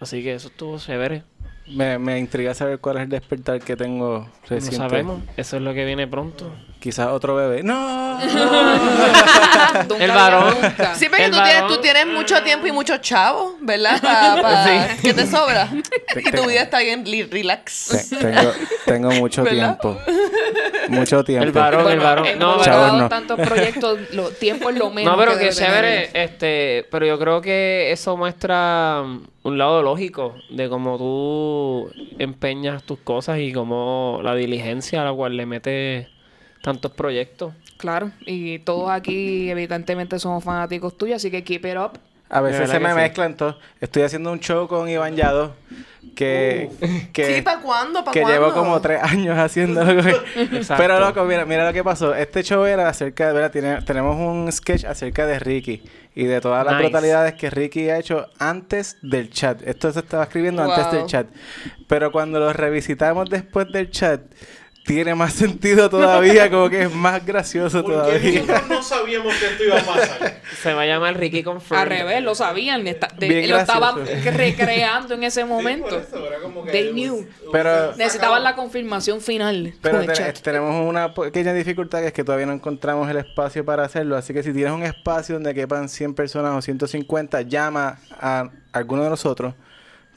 Así que eso estuvo chévere. Me, me intriga saber cuál es el despertar que tengo No reciente. sabemos. Eso es lo que viene pronto. Quizás otro bebé. ¡No! Nunca <laughs> El varón. Sí, El tú tienes, varón. tú tienes mucho tiempo y muchos chavos, ¿verdad? Pa, pa- <laughs> ¿Qué te sobra? y tu vida está bien relax. Te- tengo, tengo mucho ¿Verdad? tiempo. <laughs> Mucho tiempo. El varón, el varón. hemos No, Chavos, no. tantos proyectos, lo, tiempo es lo menos No, pero que tener chévere, este, pero yo creo que eso muestra un lado lógico de cómo tú empeñas tus cosas y cómo la diligencia a la cual le metes tantos proyectos. Claro, y todos aquí evidentemente somos fanáticos tuyos, así que keep it up. A veces se me sí. mezclan todos. Estoy haciendo un show con Iván Yado que, que, Sí, ¿para cuándo? ¿Para que cuándo? llevo como tres años haciéndolo. Pero loco, mira, mira lo que pasó. Este show era acerca de, ¿verdad? Tiene- tenemos un sketch acerca de Ricky y de todas las Nice. brutalidades que Ricky ha hecho antes del chat. Esto se estaba escribiendo antes del chat. Pero cuando lo revisitamos después del chat, tiene más sentido todavía, como que es más gracioso Porque todavía. nosotros no sabíamos que esto iba a pasar. Se va a llamar Ricky Confirm. Al revés, lo sabían, está- de- Bien lo estaban <laughs> recreando en ese Sí, por momento. eso, era como que They us- knew. ustedes Pero- sacaban- Necesitaban la confirmación final Pero tenemos una pequeña dificultad que es que todavía no encontramos el espacio para hacerlo. Así que si tienes un espacio donde quepan 100 personas o 150, llama a alguno de nosotros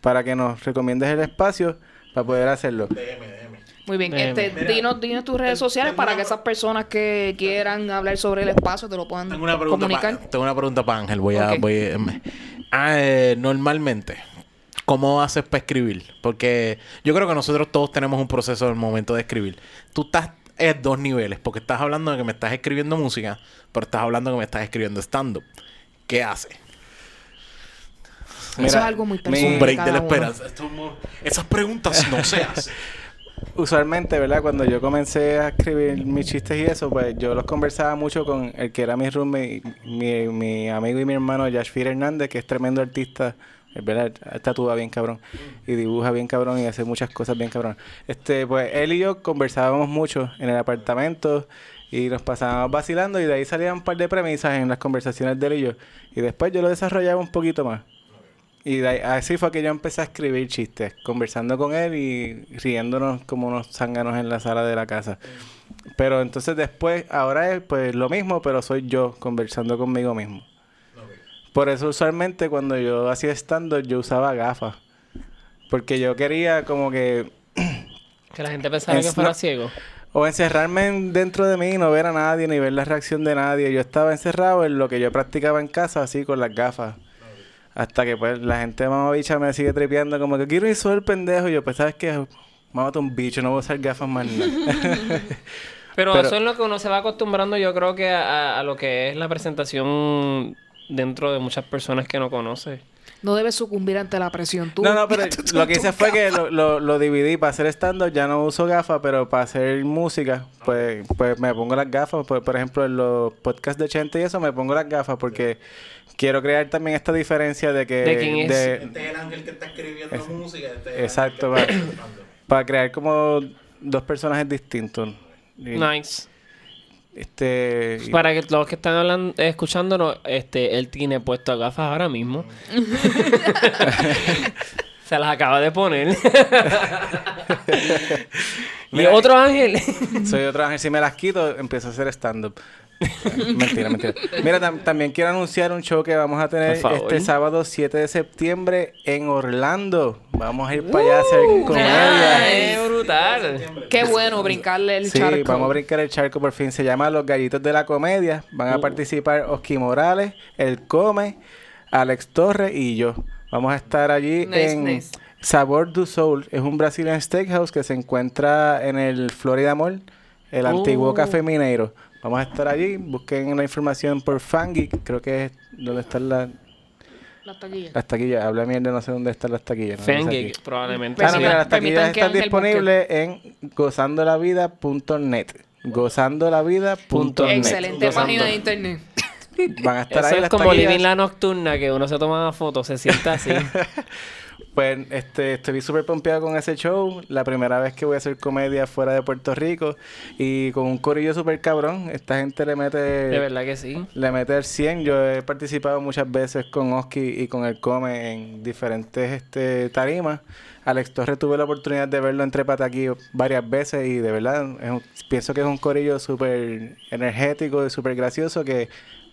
para que nos recomiendes el espacio para poder hacerlo. DM, DM. Muy bien, Déjeme. este, Mira, dinos, dinos tus redes sociales una- para que esas personas que quieran hablar sobre el espacio te lo puedan Tengo una pregunta comunicar. tengo una pregunta para Ángel. Voy a, voy a- ah, eh, normalmente, ¿cómo haces para escribir? Porque yo creo que nosotros todos tenemos un proceso al momento de escribir. Tú estás en dos niveles, porque estás hablando de que me estás escribiendo música, pero estás hablando de que me estás escribiendo stand-up. ¿Qué haces? Eso es algo muy personal. un break de la esperanza. Esas preguntas no se hacen. <laughs> Usualmente, ¿verdad? Cuando yo comencé a escribir mis chistes y eso, pues yo los conversaba mucho con el que era mi roommate, mi, mi amigo y mi hermano Yashfir Hernández, que es tremendo artista. Verdad, tatúa bien cabrón. Y dibuja bien cabrón y hace muchas cosas bien cabrón. Este, pues él y yo conversábamos mucho en el apartamento y nos pasábamos vacilando y de ahí salían un par de premisas en las conversaciones de él y yo. Y después yo lo desarrollaba un poquito más. Y así fue que yo empecé a escribir chistes, conversando con él y riéndonos como unos zánganos en la sala de la casa. Pero entonces después, ahora es pues lo mismo, pero soy yo conversando conmigo mismo. Por eso usualmente cuando yo hacía stand yo usaba gafas. Porque yo quería como que <clears throat> Que la gente pensara que fuera ciego. o encerrarme en- dentro de mí y no ver a nadie ni ver la reacción de nadie. Yo estaba encerrado en lo que yo practicaba en casa, así con las gafas. Hasta que pues la gente mamabicha me sigue tripeando como que quiero ir solo el pendejo. Y yo, pues, ¿sabes qué? Mámate un bicho, no voy a usar gafas más nada. <laughs> Pero, Pero- eso es lo que uno se va acostumbrando, yo creo que a, a lo que es la presentación dentro de muchas personas que no conoce. No debes sucumbir ante la presión. Tú, No, no, pero tú- <laughs> lo que hice fue que lo, lo, lo dividí para hacer stand-up. Ya no uso gafas, pero para hacer música, pues, pues me pongo las gafas. Pues, por ejemplo, en los podcasts de Chente y eso, me pongo las gafas porque quiero crear también esta diferencia de que... ¿De quién es? de- Este es el ángel que está escribiendo música. Este es el exacto, para crear como dos personajes distintos. Y, Nice. Este... y- Para que los que están hablando, escuchándonos, este, él tiene puesto gafas ahora mismo. <laughs> Se las acaba de poner. <laughs> y Mira, otro ángel. Soy otro ángel. Si me las quito, empiezo a hacer stand-up. <laughs> mentira, mentira. Mira, tam- también quiero anunciar un show que vamos a tener este sábado 7 de septiembre en Orlando. Vamos a ir para allá a hacer comedia. ¡Qué brutal! Qué bueno brincarle el Sí, charco. vamos a brincar el charco por fin. Se llama Los Gallitos de la Comedia. Van Uh. a participar Oski Morales, El Come, Alex Torres y yo. Vamos a estar allí Nice, en nice. Sabor du Soul. Es un Brazilian Steakhouse que se encuentra en el Florida Mall, el antiguo Oh. Café Mineiro. Vamos a estar allí. Busquen la información por Fangeek. Creo que es donde están las, Las taquillas. las taquillas. Habla mierda, no sé dónde están las taquillas. no probablemente. Ah, no, mira, las taquillas están disponibles en gozandolavida.net. Gozandolavida.net. Excelente Gozando. página de internet. Van a estar Eso ahí es las como taquillas. Living la Nocturna, que uno se toma fotos, se sienta así. <laughs> Pues este, estoy súper pompeado con ese show. La primera vez que voy a hacer comedia fuera de Puerto Rico. Y con un corillo súper cabrón. Esta gente le mete... De verdad que sí. Le mete el 100. Yo he participado muchas veces con Oski y con el Come en diferentes este, tarimas. Alex Torres tuve la oportunidad de verlo entre aquí varias veces y de verdad es un- pienso que es un corillo súper energético y súper gracioso que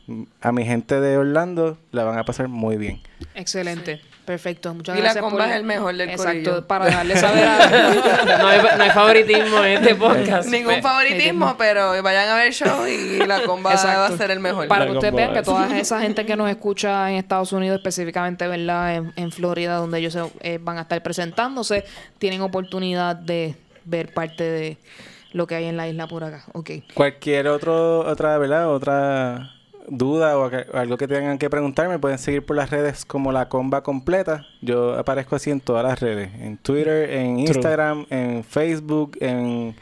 mm, a mi gente de Orlando la van a pasar muy bien. Excelente. Perfecto. Muchas Y la gracias comba por- es el mejor del Exacto. corillo. Para dejarle <laughs> saber a... <laughs> No hay, no hay favoritismo en este <laughs> podcast. Ningún favoritismo, pero vayan a ver el show y la comba Exacto. va a ser el mejor. Para La que ustedes comba vean que toda esa gente que nos escucha en Estados Unidos, específicamente, ¿verdad? En, en Florida, donde ellos se- eh, van a estar presentándose, tienen oportunidad de ver parte de lo que hay en la isla por acá. Ok. Cualquier otro, otra, ¿verdad? Otra duda o algo que tengan que preguntarme, pueden seguir por las redes como la comba completa. Yo aparezco así en todas las redes. En Twitter, en Instagram, en Facebook, en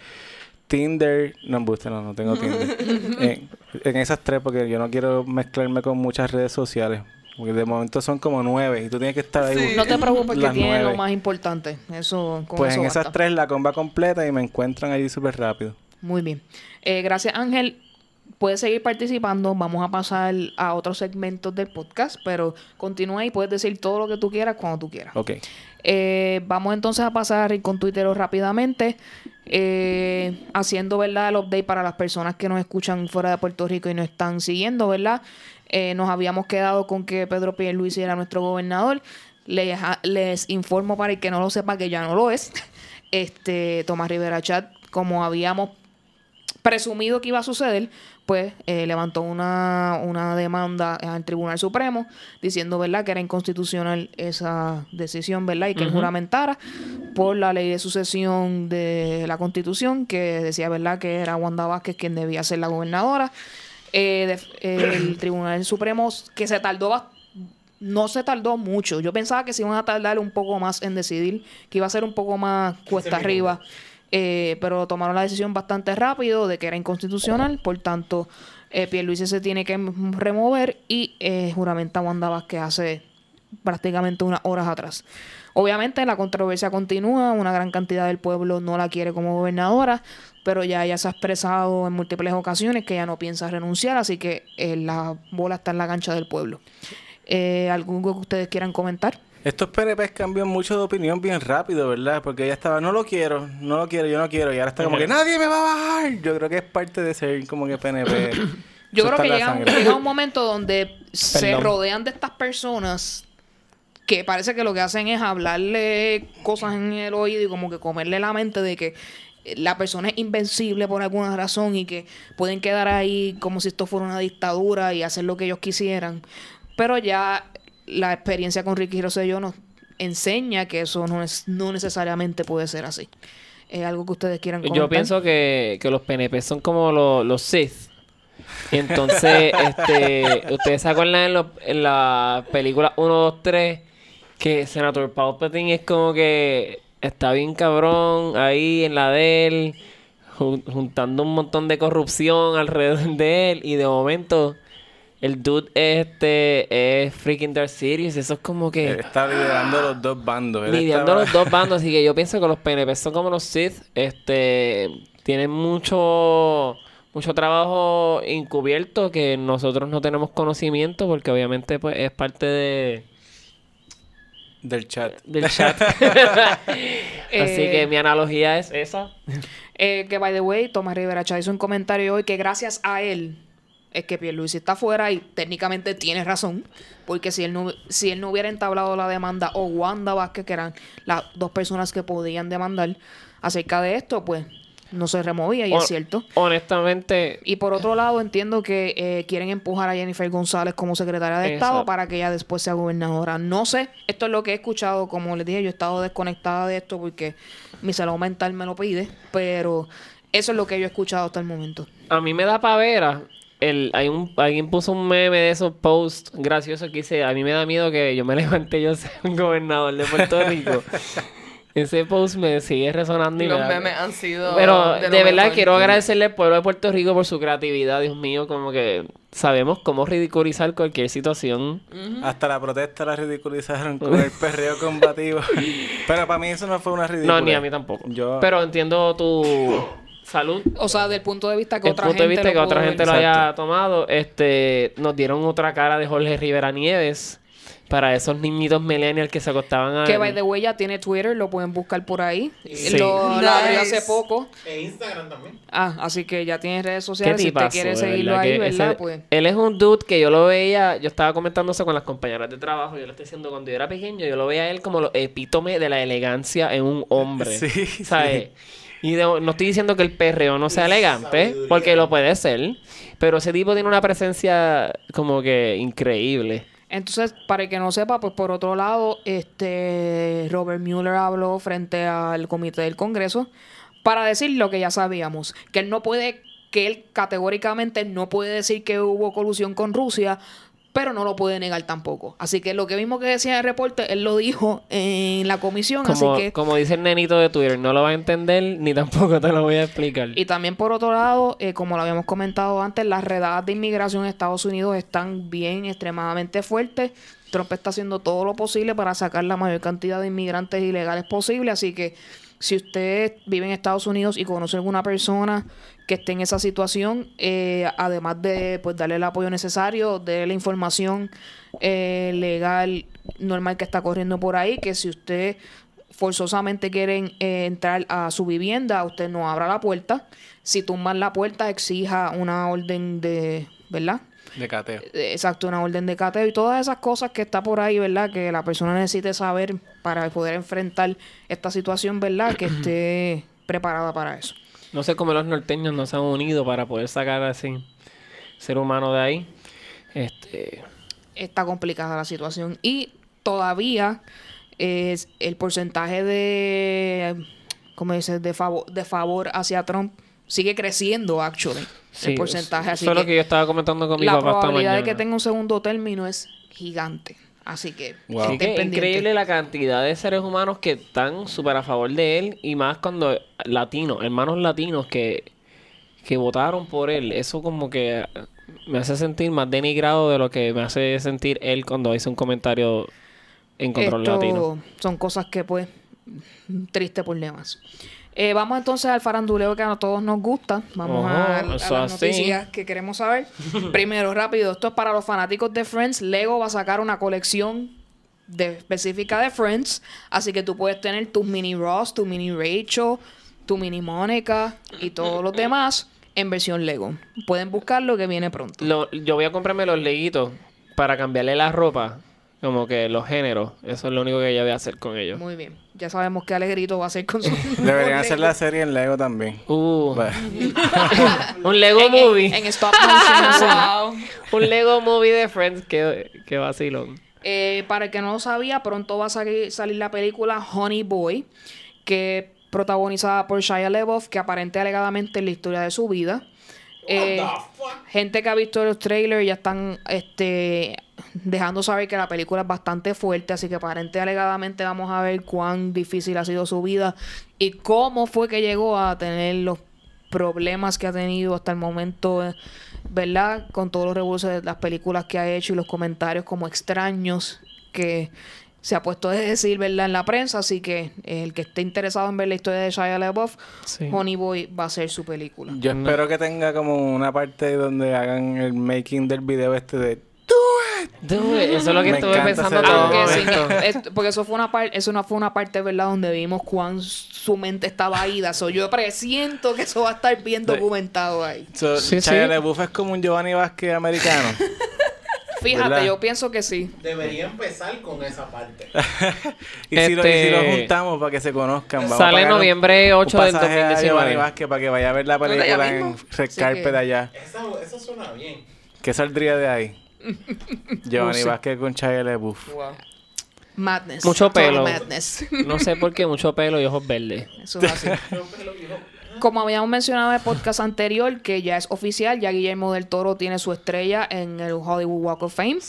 Tinder. No, me gusta, no, no tengo <laughs> Tinder. en, en esas tres, porque yo no quiero mezclarme con muchas redes sociales. Porque de momento son como nueve y tú tienes que estar ahí. Sí. No te preocupes que Las tiene lo nueve. más importante. Eso, con Pues eso en esas tres la comba completa y me encuentran allí súper rápido. Muy bien. Eh, gracias, Ángel. Puedes seguir participando. Vamos a pasar a otros segmentos del podcast, pero continúa y puedes decir todo lo que tú quieras cuando tú quieras. Ok. Eh, vamos entonces a pasar con Twitter rápidamente, eh, haciendo verdad el update para las personas que nos escuchan fuera de Puerto Rico y nos están siguiendo, ¿verdad? Eh, nos habíamos quedado con que Pedro Pierluisi era nuestro gobernador. Les, a- les informo para el que no lo sepa que ya no lo es. <laughs> Este Tomás Rivera Chat, como habíamos presumido que iba a suceder, pues eh, levantó una, una demanda al Tribunal Supremo diciendo, ¿verdad?, que era inconstitucional esa decisión, ¿verdad?, y que él juramentara por la ley de sucesión de la Constitución, que decía, ¿verdad?, que era Wanda Vázquez quien debía ser la gobernadora. Eh, de- el <clears throat> Tribunal Supremo, que se tardó bastante no se tardó mucho. Yo pensaba que se iban a tardar un poco más en decidir, que iba a ser un poco más cuesta arriba. Eh, pero tomaron la decisión bastante rápido de que era inconstitucional, por tanto, eh, Pierluisi se tiene que remover y eh, juramenta Wanda Vázquez hace prácticamente unas horas atrás. Obviamente la controversia continúa, una gran cantidad del pueblo no la quiere como gobernadora, pero ya ella se ha expresado en múltiples ocasiones que ella no piensa renunciar, así que eh, la bola está en la cancha del pueblo. Eh, ¿Algo que ustedes quieran comentar? Estos PNPs cambian mucho de opinión bien rápido, ¿verdad? Porque ella estaba, no lo quiero, no lo quiero, yo no quiero. Y ahora está como que nadie me va a bajar. Yo creo que es parte de ser como que PNP. <clears throat> Yo creo que llega, un- sangre. llega un <laughs> momento donde se Perdón. rodean de estas personas que parece que lo que hacen es hablarle cosas en el oído y como que comerle la mente de que la persona es invencible por alguna razón y que pueden quedar ahí como si esto fuera una dictadura y hacer lo que ellos quisieran. Pero ya la experiencia con Ricky Rosselló nos enseña que eso no, es, no necesariamente puede ser así. ¿Es algo que ustedes quieran comentar? Yo pienso que, que los PNP son como los, los Sith. Y entonces, <laughs> este, ustedes se acuerdan en, lo- en la película 1, 2, 3 que Senator Palpatine es como que está bien cabrón ahí en la de él, jun- juntando un montón de corrupción alrededor de él y de momento el dude este es freaking Darth Sirius, eso es como que Él está liderando los dos bandos. Él estaba- los dos bandos, así que yo pienso que los PNP son como los Sith, este tienen mucho mucho trabajo encubierto que nosotros no tenemos conocimiento porque obviamente pues es parte de Del chat. del chat. <laughs> <laughs> así Eh, que mi analogía es esa. Eh, que, by the way, Tomás Rivera Chá hizo un comentario hoy que gracias a él es que Pierluisi está fuera y técnicamente tiene razón. Porque si él no, si él no hubiera entablado la demanda o Wanda Vázquez, que eran las dos personas que podían demandar acerca de esto, pues no se removía y Hon- es cierto. Honestamente, Y por otro lado, entiendo que eh, quieren empujar a Jennifer González como secretaria de Estado para que ella después sea gobernadora. No sé, esto es lo que he escuchado. Como les dije, yo he estado desconectada de esto porque mi salud mental me lo pide. Pero eso es lo que yo he escuchado hasta el momento. a mí me da pavera. El, hay un, alguien puso un meme de esos posts graciosos que dice, a mí me da miedo que yo me <laughs> levante y yo sea un gobernador de Puerto Rico. <laughs> Ese post me sigue resonando y Los memes han sido. Pero de verdad mejor. quiero agradecerle al pueblo de Puerto Rico por su creatividad, Dios mío, como que sabemos cómo ridiculizar cualquier situación. Hasta la protesta la ridiculizaron con el <laughs> perreo combativo. Pero para mí eso no fue una ridícula. No, ni a mí tampoco. Yo... Pero entiendo tu salud. O sea, del punto de vista que El otra punto de gente vista que lo otra gente ver. lo haya Exacto. tomado, este, nos dieron otra cara de Jorge Rivera Nieves para esos niñitos millennials que se acostaban a Que by the way ya tiene Twitter, lo pueden buscar por ahí. Sí. Lo, lo abrió Nice. hace poco. E Instagram también. Ah, así que ya tiene redes ¿Qué sociales. Si usted quiere de seguirlo verdad ahí, ¿verdad? ese- Pues Él es un dude que yo lo veía, yo estaba comentándose con las compañeras de trabajo, yo le estoy diciendo cuando yo era pequeño, yo lo veía a él como lo epítome de la elegancia en un hombre. <laughs> Sí, ¿Sabes? Y de- no estoy diciendo que el perreo no sea elegante, sabiduría. porque lo puede ser, pero ese tipo tiene una presencia como que increíble. Entonces, para el que no sepa, pues por otro lado, este Robert Mueller habló frente al comité del Congreso para decir lo que ya sabíamos, que él no puede, que él categóricamente no puede decir que hubo colusión con Rusia, pero no lo puede negar tampoco. Así que lo que mismo que decía en el reporte, él lo dijo en la comisión, Como, así que como dice el nenito de Twitter, no lo vas a entender ni <laughs> tampoco te lo voy a explicar. Y también por otro lado, eh, como lo habíamos comentado antes, las redadas de inmigración en Estados Unidos están bien extremadamente fuertes. Trump está haciendo todo lo posible para sacar la mayor cantidad de inmigrantes ilegales posible. Así que si usted vive en Estados Unidos y conoce alguna persona que esté en esa situación, eh, además de pues darle el apoyo necesario, de la información eh, legal normal que está corriendo por ahí, que si usted forzosamente quieren eh, entrar a su vivienda, usted no abra la puerta. Si tumban la puerta, exija una orden de, ¿verdad? De cateo. Exacto, una orden de cateo y todas esas cosas que está por ahí, ¿verdad? Que la persona necesite saber para poder enfrentar esta situación, ¿verdad? Que <clears throat> esté preparada para eso. No sé cómo los norteños no se han unido para poder sacar así ser humano de ahí. Este, Está complicada la situación y todavía es el porcentaje de, ¿cómo dice? De favor, de favor hacia Trump sigue creciendo, actually. sí, el porcentaje, así Eso es lo que yo estaba comentando con mi la papá esta probabilidad de mañana. que tenga un segundo término es gigante. Así que Wow. Que es increíble la cantidad de seres humanos que están súper a favor de él y más cuando latinos, hermanos latinos que, que votaron por él. Eso como que me hace sentir más denigrado de lo que me hace sentir él cuando hizo un comentario en los Esto latinos. son cosas que, pues, triste por demás. Eh, vamos entonces al faranduleo que a todos nos gusta. Vamos a, a las noticias que queremos saber. <laughs> Primero, rápido, esto es para los fanáticos de Friends. Lego va a sacar una colección de, específica de Friends. Así que tú puedes tener tus mini Ross, tu mini Rachel, tu mini Mónica y todos los demás en versión Lego. Pueden buscarlo que viene pronto. Lo- yo voy a comprarme los leguitos para cambiarle la ropa, como que los géneros. Eso es lo único que yo voy a hacer con ellos. Muy bien. Ya sabemos qué Alegrito va a hacer con su. <laughs> Deberían hacer la serie en Lego también. Uh, <laughs> un Lego en, movie. En, en stop motion. <laughs> Wow. Un Lego movie de Friends que, que vacilón. Eh, para el que no lo sabía, pronto va a salir, salir la película Honey Boy, que protagonizada por Shia LaBeouf, que aparente alegadamente es la historia de su vida. Eh, gente que ha visto los trailers ya están este dejando saber que la película es bastante fuerte, así que aparente alegadamente vamos a ver cuán difícil ha sido su vida y cómo fue que llegó a tener los problemas que ha tenido hasta el momento, eh, ¿verdad? Con todos los revoluciones de las películas que ha hecho y los comentarios como extraños que se ha puesto a decir, ¿verdad? En la prensa, así que eh, el que esté interesado en ver la historia de Shia LaBeouf, Sí. Honey Boy va a ser su película. Yo espero que tenga como una parte donde hagan el making del video este de... Dude, eso es lo que Me estuve pensando todo Aunque sí, momento. es- porque eso fue una parte, eso no fue una parte, ¿verdad? Donde vimos cuán su mente estaba ida. So, yo presiento que eso va a estar bien documentado ahí. So, Sí, Shia sí. LaBeouf es como un Giovanni Vázquez americano. <laughs> Fíjate, ¿Verdad? yo pienso que sí. Debería empezar con esa parte. <laughs> y, si lo, y si lo Este- juntamos para que se conozcan. vamos a Sale pagar un- noviembre 8 un del pasaje a 2019. Giovanni Vázquez para que vaya a ver la ¿Dónde, allá película en? Red Carpet que- allá. Eso, eso suena bien. ¿Qué saldría de ahí? <laughs> Giovanni. Vázquez con Shia LaBeouf. Madness. Mucho pelo. Madness. No sé por qué, mucho pelo y ojos verdes. Eso es así. Como habíamos mencionado en el podcast anterior, que ya es oficial, ya Guillermo del Toro tiene su estrella en el Hollywood Walk of Fame.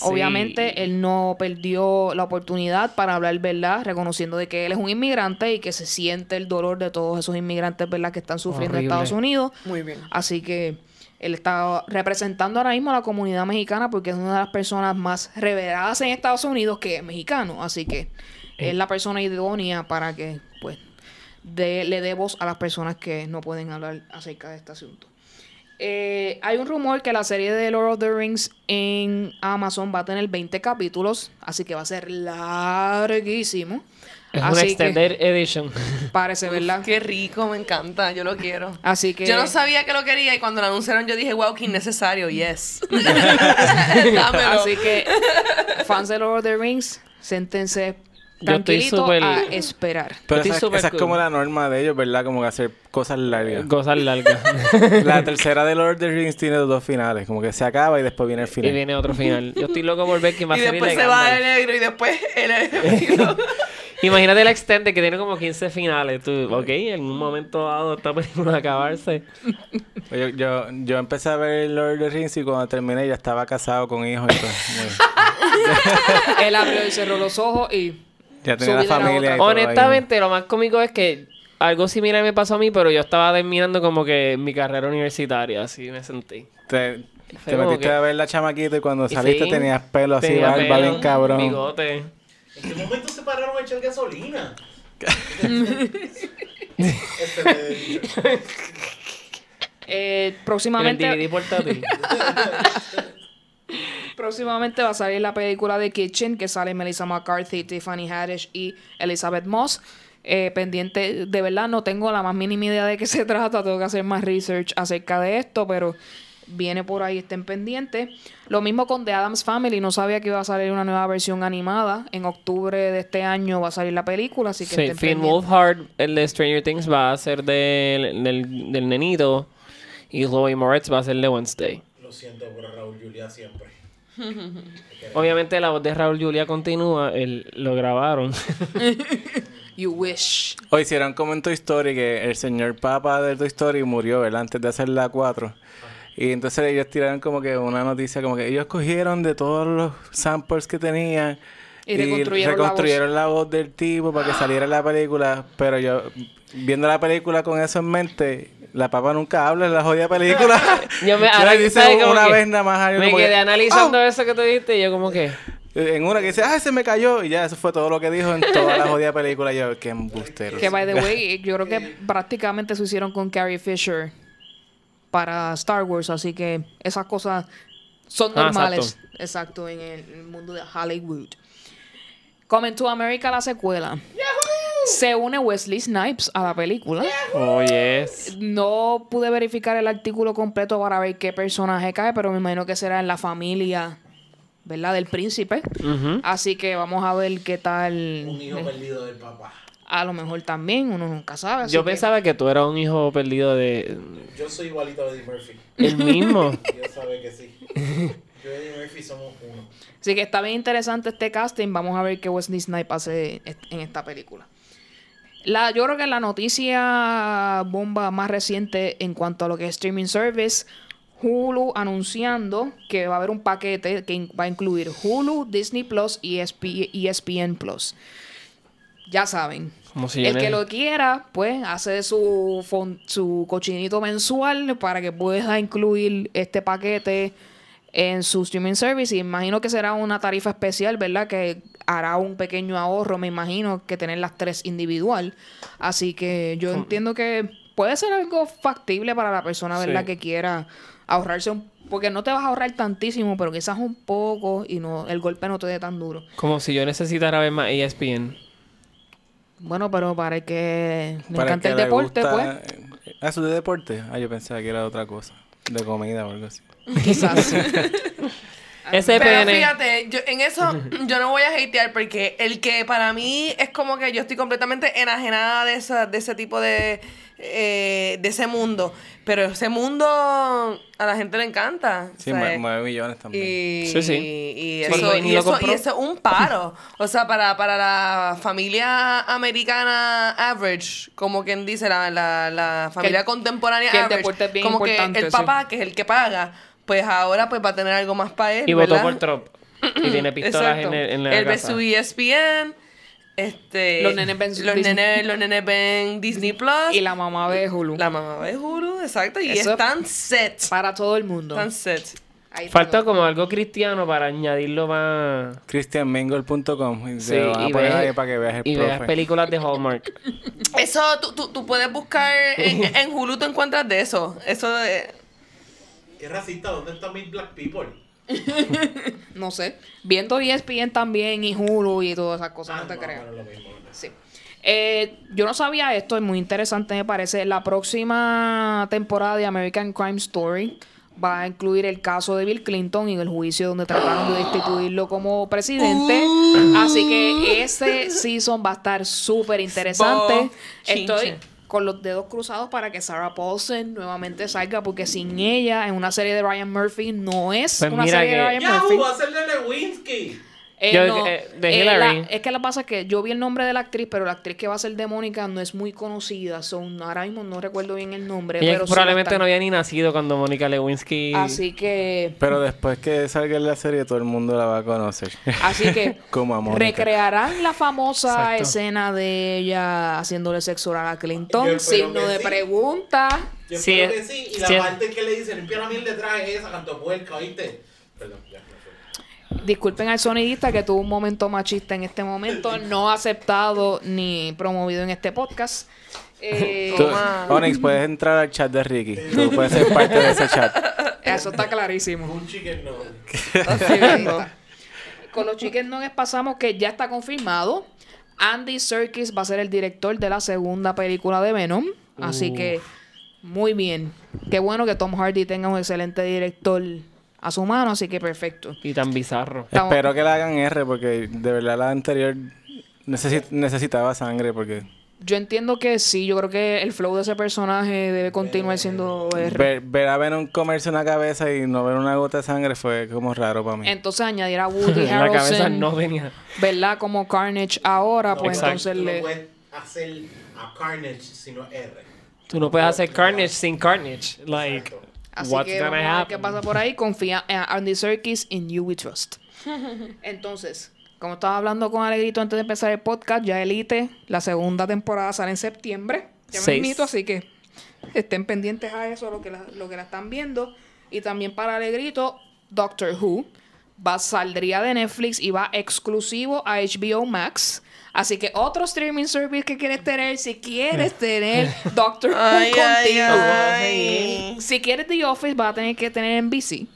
Obviamente él no perdió la oportunidad para hablar verdad, reconociendo de que él es un inmigrante y que se siente el dolor de todos esos inmigrantes verdad que están sufriendo en. Estados Unidos. Muy bien. Así que él está representando ahora mismo a la comunidad mexicana porque es una de las personas más reveradas en Estados Unidos que es mexicano. Así que es la persona idónea para que pues de- le dé voz a las personas que no pueden hablar acerca de este asunto. Eh, hay un rumor que la serie de Lord of the Rings en Amazon va a tener 20 capítulos, así que va a ser larguísimo. Es así que extended edition. <laughs> parece, ¿verdad? Qué rico, me encanta, yo lo quiero. Así que Yo no sabía que lo quería y cuando lo anunciaron yo dije, wow, qué innecesario, yes. <laughs> Dámelo. Así que, fans de Lord of the Rings, séntense Yo estoy súper- a esperar. Pero Estoy esa, es cool. como la norma de ellos, ¿verdad? Como que hacer cosas largas. Cosas largas. <laughs> la tercera de Lord of the Rings tiene dos finales. Como que se acaba y después viene el y final. viene otro final. Yo estoy loco por ver quién va a y ser después se va el negro y después el. <laughs> Imagínate la extended que tiene como 15 finales. Tú, ok, en un momento dado esta película acabarse. Yo, yo, yo empecé a ver Lord of the Rings y cuando terminé ya estaba casado con hijos y. <laughs> Muy- Él abrió y cerró los ojos y Ya tenía la familia otra. y todo ahí. Honestamente, lo más cómico es que algo similar me pasó a mí, pero yo estaba terminando como que mi carrera universitaria. Así me sentí. Te, metiste que- a ver la chamaquita y cuando Y saliste sí, tenías pelo así, tenía barba bien cabrón. Bigote. ¿En qué momento se pararon a echar gasolina? <laughs> este eh, En el próximamente, DVD portátil. <laughs> próximamente va a salir la película de Kitchen que sale Melissa McCarthy, Tiffany Haddish y Elizabeth Moss. Eh, pendiente, de verdad no tengo la más mínima idea de qué se <laughs> trata, tengo que hacer más research acerca de esto, pero viene por ahí, estén pendientes. Lo mismo con The Adams Family, no sabía que iba a salir una nueva versión animada. En octubre de este año va a salir la película, así que Sí, estén Finn. Wolfhard, el de Stranger Things, va a ser del, del, del nenito. Y Chloe Moretz va a ser de Wednesday. Lo siento por Raúl Julia siempre. <laughs> Obviamente la voz de Raúl Julia continúa, el, lo grabaron. <laughs> You wish. O hicieron como en Toy Story que el señor Papa de Toy Story murió, ¿verdad? Antes de hacer la 4. Y entonces ellos tiraron como que una noticia como que ellos cogieron de todos los samples que tenían Y reconstruyeron la voz. del tipo para que saliera en la película. Pero yo, viendo la película con eso en mente, la papa nunca habla en la jodida película. <laughs> Yo me, ahora, dice ¿sabes? Como una que vez nada más. Me que, quedé analizando "Oh". eso que tú dijiste y yo como que... En una que dice, ah, se me cayó. Y ya, eso fue todo lo que dijo en toda la jodida película. Y yo, qué embustero. Que by the way, <laughs> yo creo que prácticamente se hicieron con Carrie Fisher para Star Wars, así que esas cosas son Ah, normales. exacto. en el mundo de Hollywood. Coming to America la secuela. Se une Wesley Snipes a la película. Oh, yes. No pude verificar el artículo completo para ver qué personaje cae, pero me imagino que será en la familia, ¿verdad? Del príncipe. Ujú. Así que vamos a ver qué tal. Un hijo perdido del papá. A lo mejor también, uno nunca sabe. Yo que- pensaba que tú eras un hijo perdido de... Yo soy igualito a Eddie Murphy. El mismo. <laughs> Dios sabe que sí. Yo y Eddie Murphy somos uno. Así que está bien interesante este casting. Vamos a ver qué Wesley Snipes hace en esta película. La, yo creo que la noticia bomba más reciente en cuanto a lo que es streaming service, Hulu anunciando que va a haber un paquete que va a incluir Hulu, Disney Plus y ESP ESPN Plus. Ya saben. Si El que lo quiera, pues hace su, su cochinito mensual para que pueda incluir este paquete en su streaming service. Y imagino que será una tarifa especial, ¿verdad? Que hará un pequeño ahorro, me imagino, que tener las tres individual. Así que yo entiendo que puede ser algo factible para la persona, ¿verdad? Sí. Que quiera ahorrarse un... Porque no te vas a ahorrar tantísimo, pero quizás un poco y no el golpe no te dé tan duro. Como si yo necesitara ver más ESPN. Bueno, pero para el que le Para encanta que el deporte, gusta- pues... Ah, ¿eso de deporte? Ah, yo pensaba que era otra cosa. De comida o algo así. Quizás. <laughs> Ese Pero fíjate, yo, en eso <laughs> yo no voy a hatear porque el que para mí es como que yo estoy completamente enajenada de, esa, de ese tipo de, eh, de ese mundo. Pero ese mundo a la gente le encanta. Sí, o sea, mue- mueve millones también. y, Sí, sí. y eso, y eso, y eso es un paro. O sea, para, para la familia americana average, como quien dice, la, la, la familia el- contemporánea que el average, deporte es bien como importante, que el sí. papá, que es el que paga, pues ahora pues va a tener algo más para él. Y votó ¿verdad? por Trump. Y tiene <clears throat> pistolas en, el, en la Él ve su ESPN. Este, Los nenes ven los Disney. nenes, los nenes ven Disney Plus. y la mamá ve Hulu. la mamá ve Hulu, exacto. Y Eso- están set. Para todo el mundo. Están set. Ahí Falta todo. como algo cristiano para añadirlo más. ChristianMingle.com. Y Sí, y poner ve- ahí para que veas el Y veas películas de Hallmark. Eso tú, tú, tú puedes buscar en, en Hulu, tú encuentras de eso. Eso de. ¿Qué racista? ¿Dónde están mis black people? <laughs> No sé. Viendo ESPN también y Hulu y todas esas cosas, Ah, no te no, creas. Sí. Eh, yo no sabía esto, es muy interesante me parece. La próxima temporada de American Crime Story va a incluir el caso de Bill Clinton y el juicio donde trataron de destituirlo como presidente. Así que ese season va a estar súper interesante. Estoy chinche. Con los dedos cruzados para que Sarah Paulson nuevamente salga, porque sin ella en una serie de Ryan Murphy no es Pues una mira serie de que- Ryan Yahoo Murphy. va a ser de Lewinsky. Eh, Yo- no, eh, de eh, Hillary. la- es que lo que pasa es que yo vi el nombre de la actriz, pero la actriz que va a ser de Mónica no es muy conocida. Son, ahora mismo no recuerdo bien el nombre. Ella pero probablemente no había ni nacido cuando Mónica Lewinsky. Así que. Pero después que salga en la serie, todo el mundo la va a conocer. Así que. <laughs> Como a Mónica. recrearán la famosa Exacto. escena de ella haciéndole sexo oral a Clinton. Signo de sí. pregunta. Yo Sí, creo es- que sí. Y la sí parte que le dice, limpia la miel detrás es esa, canto puerca, ¿oíste? Perdón. Disculpen al sonidista que tuvo un momento machista en este momento, no aceptado ni promovido en este podcast. Eh, Tú-. Onyx, puedes entrar al chat de Ricky. Tú puedes ser parte de ese chat. eso está clarísimo. Un chicken no. Con los Chicken Nuggets pasamos que ya está confirmado. Andy Serkis va a ser el director de la segunda película de Venom. Así que, muy bien. Qué bueno que Tom Hardy tenga un excelente director a su mano, así que perfecto. Y tan bizarro. Estamos- Espero que la hagan R porque de verdad la anterior necesi- necesitaba sangre porque Yo entiendo que sí, yo creo que el flow de ese personaje debe continuar siendo R. ver, ver a Venom comerse una cabeza y no ver una gota de sangre fue como raro para mí. Entonces añadir a <laughs> Woody En la cabeza Harrelson, no venía. ¿verdad? Como Carnage ahora, pues Exacto. entonces Tú no le... puedes hacer a Carnage sino R. Tú no puedes hacer Carnage sin Carnage. Like, Exacto. Así what's que vamos a ver qué pasa por ahí. Confía en Andy Serkis, in you we trust. <laughs> Entonces, como estaba hablando con Alegrito antes de empezar el podcast, ya Elite, la segunda temporada sale en septiembre. Ya me Seis. invito, así que estén pendientes a eso, lo que la, lo que la están viendo. Y también para Alegrito, Doctor Who va saldría de Netflix y va exclusivo a HBO Max. Así que otro streaming service que quieres tener, si quieres <laughs> tener Doctor Who ay, contigo. ay. Si quieres The Office, vas a tener que tener NBC.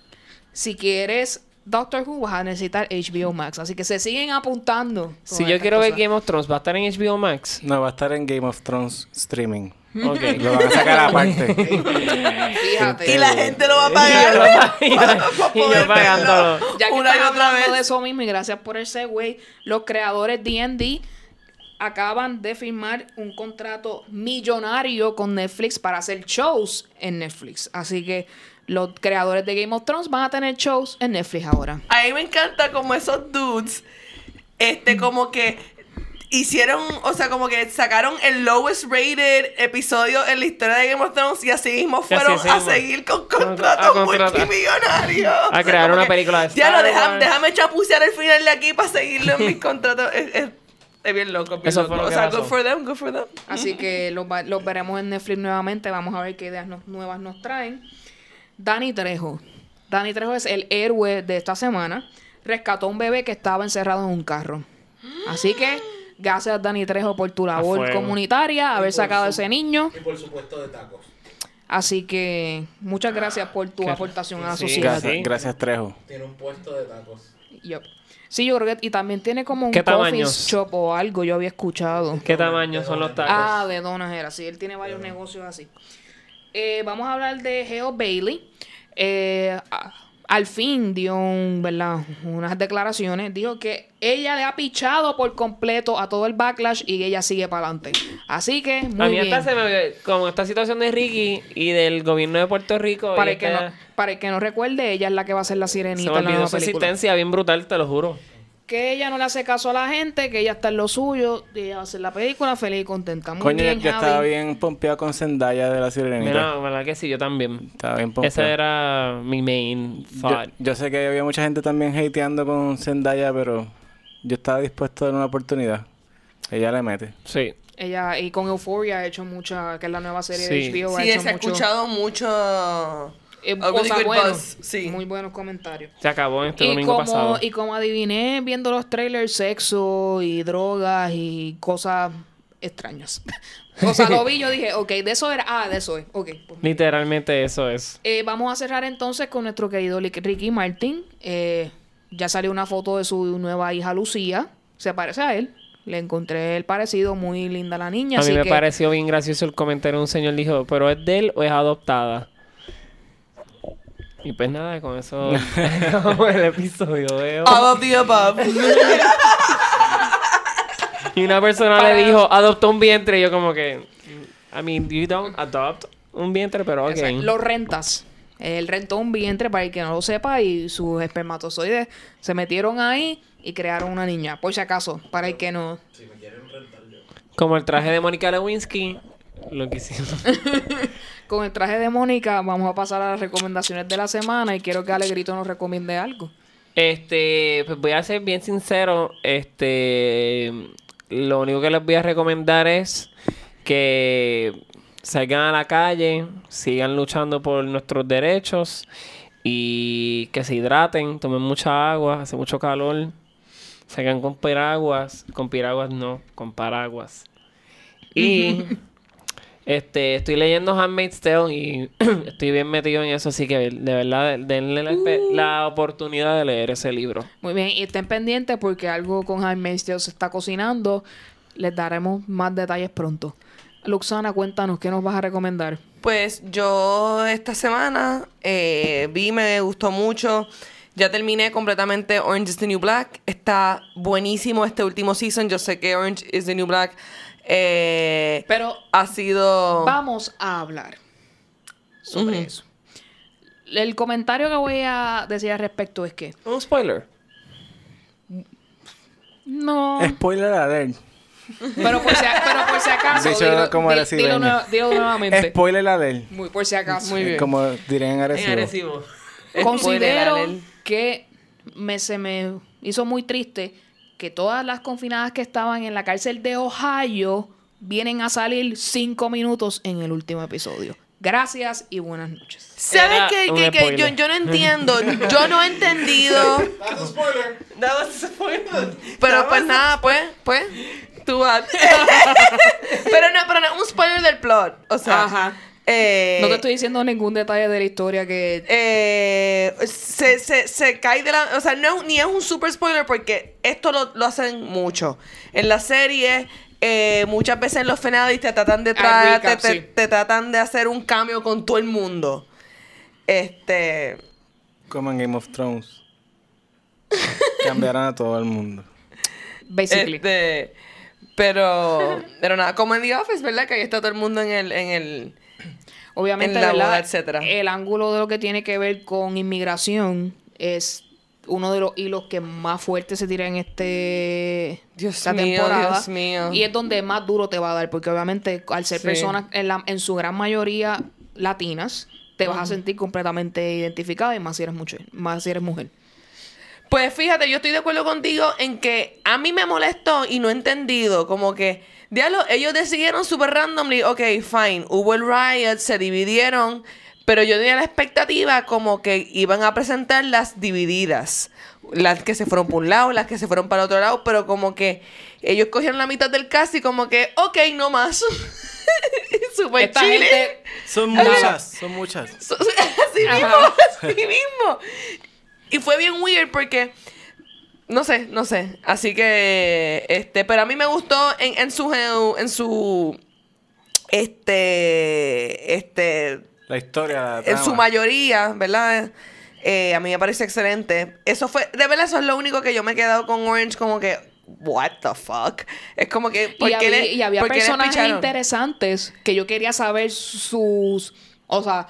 Si quieres Doctor Who, vas a necesitar HBO Max. Así que se siguen apuntando. Si yo quiero ver. Game of Thrones, ¿va a estar en HBO Max? No, va a estar en Game of Thrones streaming. Ok. Lo van a sacar aparte. <laughs> Fíjate. Y la gente lo va a y pagar. y <laughs> yo pagándolo. Ya que Una y otra hablando vez. de eso mismo y gracias por el segue, los creadores D&D acaban de firmar un contrato millonario con Netflix para hacer shows en Netflix. Así que los creadores de Game of Thrones van a tener shows en Netflix ahora. A mí me encanta como esos dudes, este, como que hicieron, o sea, como que sacaron el lowest rated episodio en la historia de Game of Thrones y así mismo así fueron a seguir con contratos multimillonarios. A crear una película de Ya lo Star déjame, déjame chapucear el final de aquí para seguirlo en mis <laughs> contratos. Es, es- es bien loco, es bien Eso loco. fue lo O que sea, pasó. good for them, good for them. Así que los, veremos en Netflix nuevamente. Vamos a ver qué ideas nos- nuevas nos traen. Dani Trejo. Dani Trejo es el héroe de esta semana. Rescató a un bebé que estaba encerrado en un carro. Así que, gracias Dani Trejo por tu labor comunitaria, haber sacado a ese niño. Y por supuesto de tacos. Así que, muchas gracias por tu aportación a la sí, sociedad. Gracias, Sí. gracias Trejo. Tiene un puesto de tacos. Sí, yo creo que... Y también tiene como un ¿Qué coffee tamaños? shop o algo, yo había escuchado. ¿Qué tamaño son los tacos? Ah, de donas era, sí, él tiene varios negocios así. Eh, vamos a hablar de Geo Bailey. Eh, a- al fin dio un, ¿verdad? unas declaraciones. Dijo que ella le ha pichado por completo a todo el backlash y ella sigue para adelante. Así que, muy a mí bien. hasta se me... Como esta situación de Ricky y del gobierno de Puerto Rico... Para el, que esta- no, para el que no recuerde, ella es la que va a ser la Se sirenita me en la nueva su película. existencia bien brutal, te lo juro. Que ella no le hace caso a la gente, que ella está en lo suyo, y ella va a hacer la película feliz y contenta. Muy Coño, bien, yo Javi. estaba bien pompeado con Zendaya de la Sirenita. Mira, verdad que sí, yo también. Estaba bien pompeado. Ese era mi main thought. yo sé que había mucha gente también hateando con Zendaya, pero yo estaba dispuesto a dar una oportunidad. Ella le mete. Sí. Ella, y con Euphoria ha hecho mucha, que es la nueva serie Sí. de HBO, ha Sí, hecho se ha escuchado mucho. Eh, buzz, sí. muy buenos comentarios. Se acabó este Y domingo como, pasado. y como adiviné viendo los trailers, sexo y drogas y cosas extrañas. <laughs> o sea, lo vi, yo dije, ok, de eso era, ah, de eso es, ok. pues Literalmente eso es. Eh, vamos a cerrar entonces con nuestro querido Ricky Martin. Eh, ya salió una foto de su nueva hija Lucía. Se parece a él. Le encontré el parecido, muy linda la niña. A mí así me que pareció bien gracioso el comentario de un señor dijo, pero es de él o es adoptada. Y pues nada, con eso <laughs> el episodio de hoy. All of the above. Y una persona Para- le dijo, adoptó un vientre. Y yo como que, I mean, you don't adopt un vientre, pero ok. Lo rentas. Él rentó un vientre para el que no lo sepa y sus espermatozoides se metieron ahí y crearon una niña. Por si acaso, para el que no. Como el traje de Mónica Lewinsky, lo que hicimos. <laughs> Con el traje de Mónica vamos a pasar a las recomendaciones de la semana y quiero que Alegrito nos recomiende algo. Este, pues voy a ser bien sincero. Este, lo único que les voy a recomendar es que salgan a la calle, sigan luchando por nuestros derechos y que se hidraten, tomen mucha agua, hace mucho calor. Salgan con piraguas, con piraguas no, con paraguas. Y <laughs> este, estoy leyendo Handmaid's Tale y <clears throat> estoy bien metido en eso, así que de verdad denle la, espe- la oportunidad de leer ese libro. Muy bien, y estén pendientes porque algo con Jaime se está cocinando. Les daremos más detalles pronto. Luxana, cuéntanos, ¿qué nos vas a recomendar? Pues yo esta semana eh, vi, me gustó mucho. Ya terminé completamente Orange is the New Black. Está buenísimo este último season. Yo sé que Orange is the New Black eh, Pero ha sido... vamos a hablar sobre eso. El comentario que voy a decir al respecto es que Un spoiler. no, Spoiler alert. pero por si, pero por si acaso, Dicho dilo, como dilo nueva- dilo nuevamente. Spoiler alert. Muy, por si acaso. Muy bien. Como dirían en En Arecibo. Arecibo. Considero que me, se me hizo muy triste que todas las confinadas que estaban en la cárcel de Ohio vienen a salir cinco minutos en el último episodio. Gracias y buenas noches. ¿Sabes qué? Que, que yo, yo no entiendo. Yo no he entendido. <laughs> That's a spoiler. That was a spoiler. Pero pues nada, pues, pues. Tú vas. <laughs> pero no, pero no, un spoiler del plot. O sea. Ajá. Eh, No te estoy diciendo ningún detalle de la historia que... eh, se, se, se cae de la... O sea, no, ni es un super spoiler porque esto lo, lo hacen mucho. En la serie, eh, muchas veces en los finales te tratan de recap, te, te- sí. te tratan de hacer un cambio con todo el mundo. Este... Como en Game of Thrones. Cambiarán a todo el mundo. Basically. Este, pero, pero nada, como en The Office, ¿verdad? Que ahí está todo el mundo en el, en el, Obviamente, en la ¿verdad? boda, etcétera. el ángulo de lo que tiene que ver con inmigración es uno de los hilos que más fuerte se tira en este Dios esta mío, temporada. Dios mío. Y es donde más duro te va a dar, porque obviamente al ser Sí. personas en, la- en su gran mayoría latinas, te vas a sentir completamente identificada y más si eres mujer, más si eres mujer. Pues fíjate, yo estoy de acuerdo contigo en que a mí me molestó y no he entendido. Como que, diablo, ellos decidieron super randomly, ok, fine, hubo el riot, se dividieron, pero yo tenía la expectativa como que iban a presentar las divididas. Las que se fueron por un lado, las que se fueron para otro lado, pero como que ellos cogieron la mitad del cast y como que, ok, no más. <laughs> Super Esta chile. gente Son muchas, son muchas. <laughs> <laughs> Así mismo, así mismo. Y fue bien weird porque no sé, no sé. Así que este, pero a mí me gustó en, en su en su este este La historia, en su mayoría, ¿verdad? Eh, a mí me parece excelente. Eso fue, de verdad, eso es lo único que yo me he quedado con Orange, como que, what the fuck. Es como que, ¿por y, qué había, le- y había personajes interesantes que yo quería saber sus... O sea...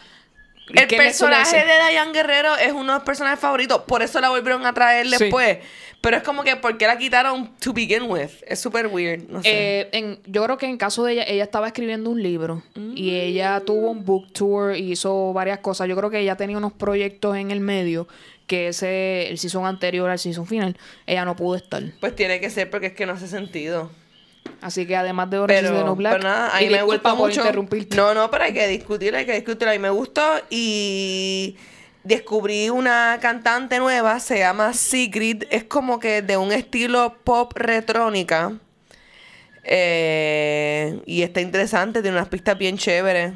El personaje de Diane Guerrero es uno de los personajes favoritos. Por eso la volvieron a traer Sí. después. Pero es como que, ¿por qué la quitaron to begin with? Es súper weird. No sé. Eh, en, yo creo que en caso de ella, ella estaba escribiendo un libro y ella tuvo un book tour y hizo varias cosas. Yo creo que ella tenía unos proyectos en el medio que ese, el season anterior al season final, ella no pudo estar. pues tiene que ser porque es que no hace sentido. Así que además de Orange Pero, the New Black, pero nada, a y mí me por mucho. No, no, pero hay que discutir, hay que discutir. A mí me gustó y descubrí una cantante nueva, se llama Sigrid. Es como que de un estilo pop retrónica. Eh, y está interesante, tiene unas pistas bien chéveres.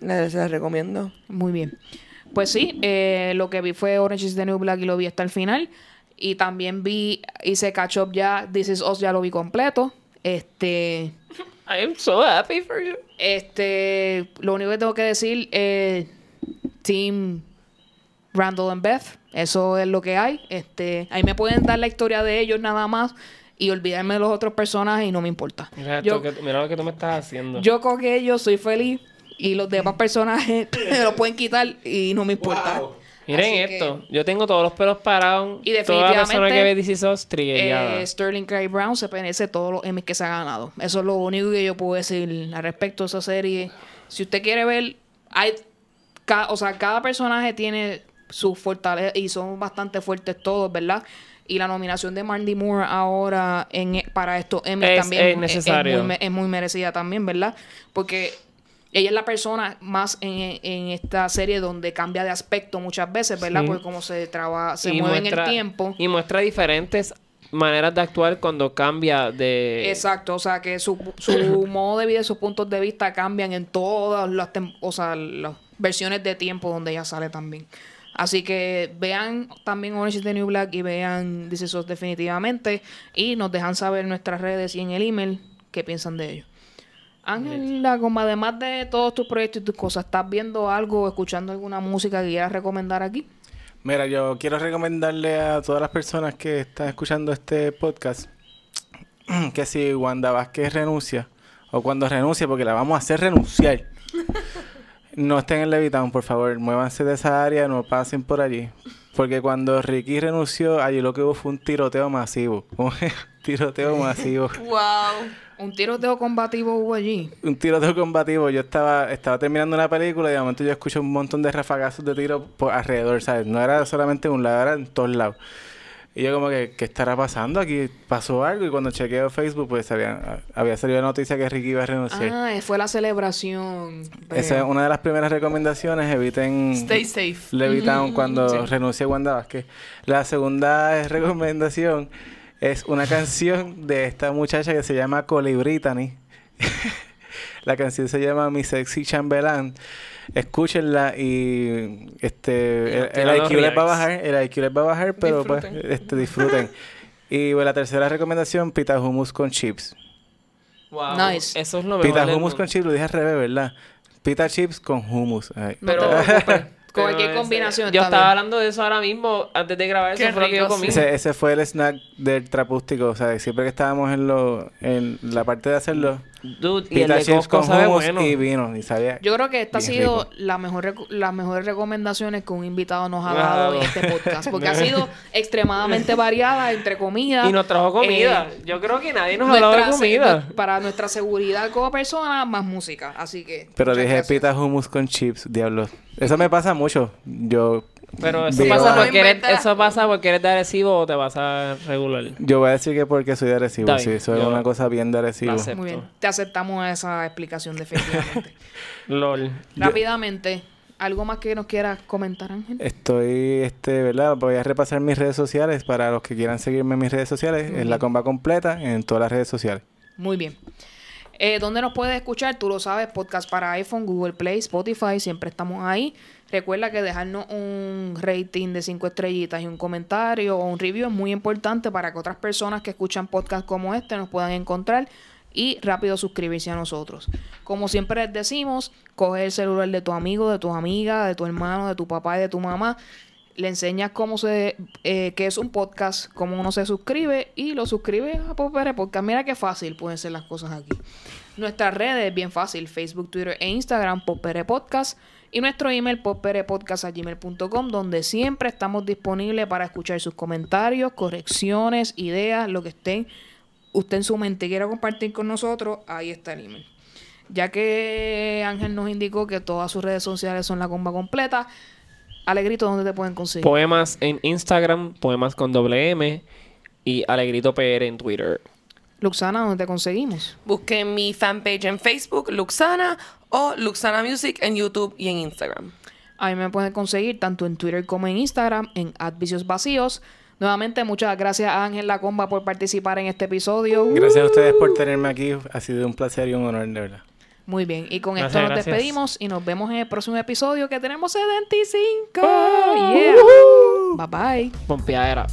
Les, les recomiendo. Muy bien. Pues sí, eh, lo que vi fue Orange is the New Black y lo vi hasta el final. Y también vi, hice catch up ya, This is Us ya lo vi completo. Este, <laughs> I am so happy for you. este, lo único que tengo que decir, eh, Team Randall and Beth, eso es lo que hay. Este, ahí me pueden dar la historia de ellos nada más y olvidarme de los otros personajes y no me importa. Mira, Yo- esto que- mira lo que tú me estás haciendo. Yo con ellos soy feliz y los demás personajes <laughs> me lo pueden quitar y no me importa. Wow. Miren Así esto. Yo tengo todos los pelos parados. Y Toda persona definitivamente, que ve DC Sos. Eh, Sterling K. Brown se merece todos los Emmys que se ha ganado. Eso es lo único que yo puedo decir al respecto de esa serie. Si usted quiere ver, hay, ca- o sea, cada personaje tiene su fortaleza y son bastante fuertes todos, ¿verdad? Y la nominación de Mandy Moore ahora en, para estos Emmys Es- también es necesario. muy, es muy merecida también, ¿verdad? Porque ella es la persona más en, en esta serie donde cambia de aspecto muchas veces, ¿verdad? Sí. Porque como se traba, se Y mueve en el tiempo. Y muestra diferentes maneras de actuar cuando cambia de... Exacto, o sea que su, su <coughs> modo de vida y sus puntos de vista cambian en todas las, o sea, las versiones de tiempo donde ella sale también. Así que vean también Orange is the New Black y vean This Is Us definitivamente y nos dejan saber en nuestras redes y en el email qué piensan de ello. Ángela, como además de todos tus proyectos y tus cosas, ¿estás viendo algo o escuchando alguna música que quieras recomendar aquí? Mira, yo quiero recomendarle a todas las personas que están escuchando este podcast <clears throat> que si Wanda Vázquez renuncia, o cuando renuncia, porque la vamos a hacer renunciar, <laughs> no estén en Levitown, por favor, muévanse de esa área, no pasen por allí. Porque cuando Ricky renunció, allí lo que hubo fue un tiroteo masivo. <laughs> Un tiroteo masivo. Wow. Un tiroteo combativo hubo allí. un tiroteo combativo. Yo estaba, estaba terminando una película y de momento yo escucho un montón de rafagazos de tiro por alrededor, ¿sabes? No era solamente en un lado, era en todos lados. Y yo como que, ¿qué estará pasando? Aquí pasó algo y cuando chequeo Facebook, pues había, había salido la noticia que Ricky iba a renunciar. Ah, fue la celebración. Esa es una de las primeras recomendaciones, eviten Stay safe. Levitown cuando renuncie Wanda Vázquez. La segunda <laughs> recomendación es una canción de esta muchacha que se llama Coli Brittany. <laughs> la canción se llama Mi Sexy Chambelán. Escúchenla y este el, el IQ les va a bajar, el IQ les va a bajar, pero pues Disfruten. este disfruten. y bueno, la tercera recomendación, pita hummus con chips. Wow. Nice. Eso es lo mejor. Pita hummus con chips, lo dije al revés, ¿verdad? Pita chips con hummus. Ay. Pero-. Pero Cualquier combinación Yo estaba bien. hablando de eso ahora mismo, antes de grabar eso Qué fue lo que yo comí. Ese, ese fue el snack del trapústico. O sea, siempre que estábamos en lo, en la parte de hacerlo, Dude, y el de Costco con sabe bueno. y vino. Y sabía... Yo creo que esta ha sido la mejor las mejores recomendaciones que un invitado nos ha Claro. dado en este podcast. Porque ha <laughs> sido extremadamente variada entre comidas. Y nos trajo comida. eh, Yo creo que nadie nos ha hablado de comida. se- para nuestra seguridad como persona, más música. Así que. Pero dije gracias. pita hummus con chips, diablo. Eso me pasa mucho. Yo... Pero eso digo- pasa, No porque eres, eso pasa porque eres de agresivo o te vas a regular. Yo voy a decir que porque soy de Arecibo. Sí, soy yo una cosa bien de Arecibo. Muy bien. Te aceptamos esa explicación definitivamente. <laughs> LOL. Rápidamente, ¿algo más que nos quieras comentar, Ángel? Estoy, este, ¿verdad? Voy a repasar mis redes sociales para los que quieran seguirme en mis redes sociales. Es la comba completa en todas las redes sociales. Muy bien. Eh, ¿Dónde nos puedes escuchar? Tú lo sabes, podcast para iPhone, Google Play, Spotify, siempre estamos ahí. Recuerda que dejarnos un rating de cinco estrellitas y un comentario o un review es muy importante para que otras personas que escuchan podcasts como este nos puedan encontrar y rápido suscribirse a nosotros. Como siempre les decimos, coge el celular de tu amigo, de tus amigas, de tu hermano, de tu papá y de tu mamá. Le enseñas cómo se, eh, qué es un podcast, cómo uno se suscribe y lo suscribe a Popere Podcast. Mira qué fácil pueden ser las cosas aquí. Nuestras redes, bien fácil, Facebook, Twitter e Instagram, Popere Podcast. Y nuestro email, popperepodcast.gmail.com, donde siempre estamos disponibles para escuchar sus comentarios, correcciones, ideas, lo que estén usted en su mente quiera compartir con nosotros, ahí está el email. Ya que Ángel nos indicó que todas sus redes sociales son la comba completa, Alegrito, ¿dónde te pueden conseguir? Poemas en Instagram, poemas con doble M y Alegrito PR en Twitter. Luxana, ¿dónde te conseguimos? Busquen mi fanpage en Facebook, Luxana, o Luxana Music en YouTube y en Instagram. A mí me pueden conseguir tanto en Twitter como en Instagram, en Advicios Vacíos. Nuevamente, muchas gracias a Ángel La Comba por participar en este episodio. Gracias a ustedes por tenerme aquí. Ha sido un placer y un honor, de verdad. Muy bien, y con Gracias, esto nos gracias. despedimos y nos vemos en el próximo episodio que tenemos 75. Yeah. Bye bye. Pompeadera.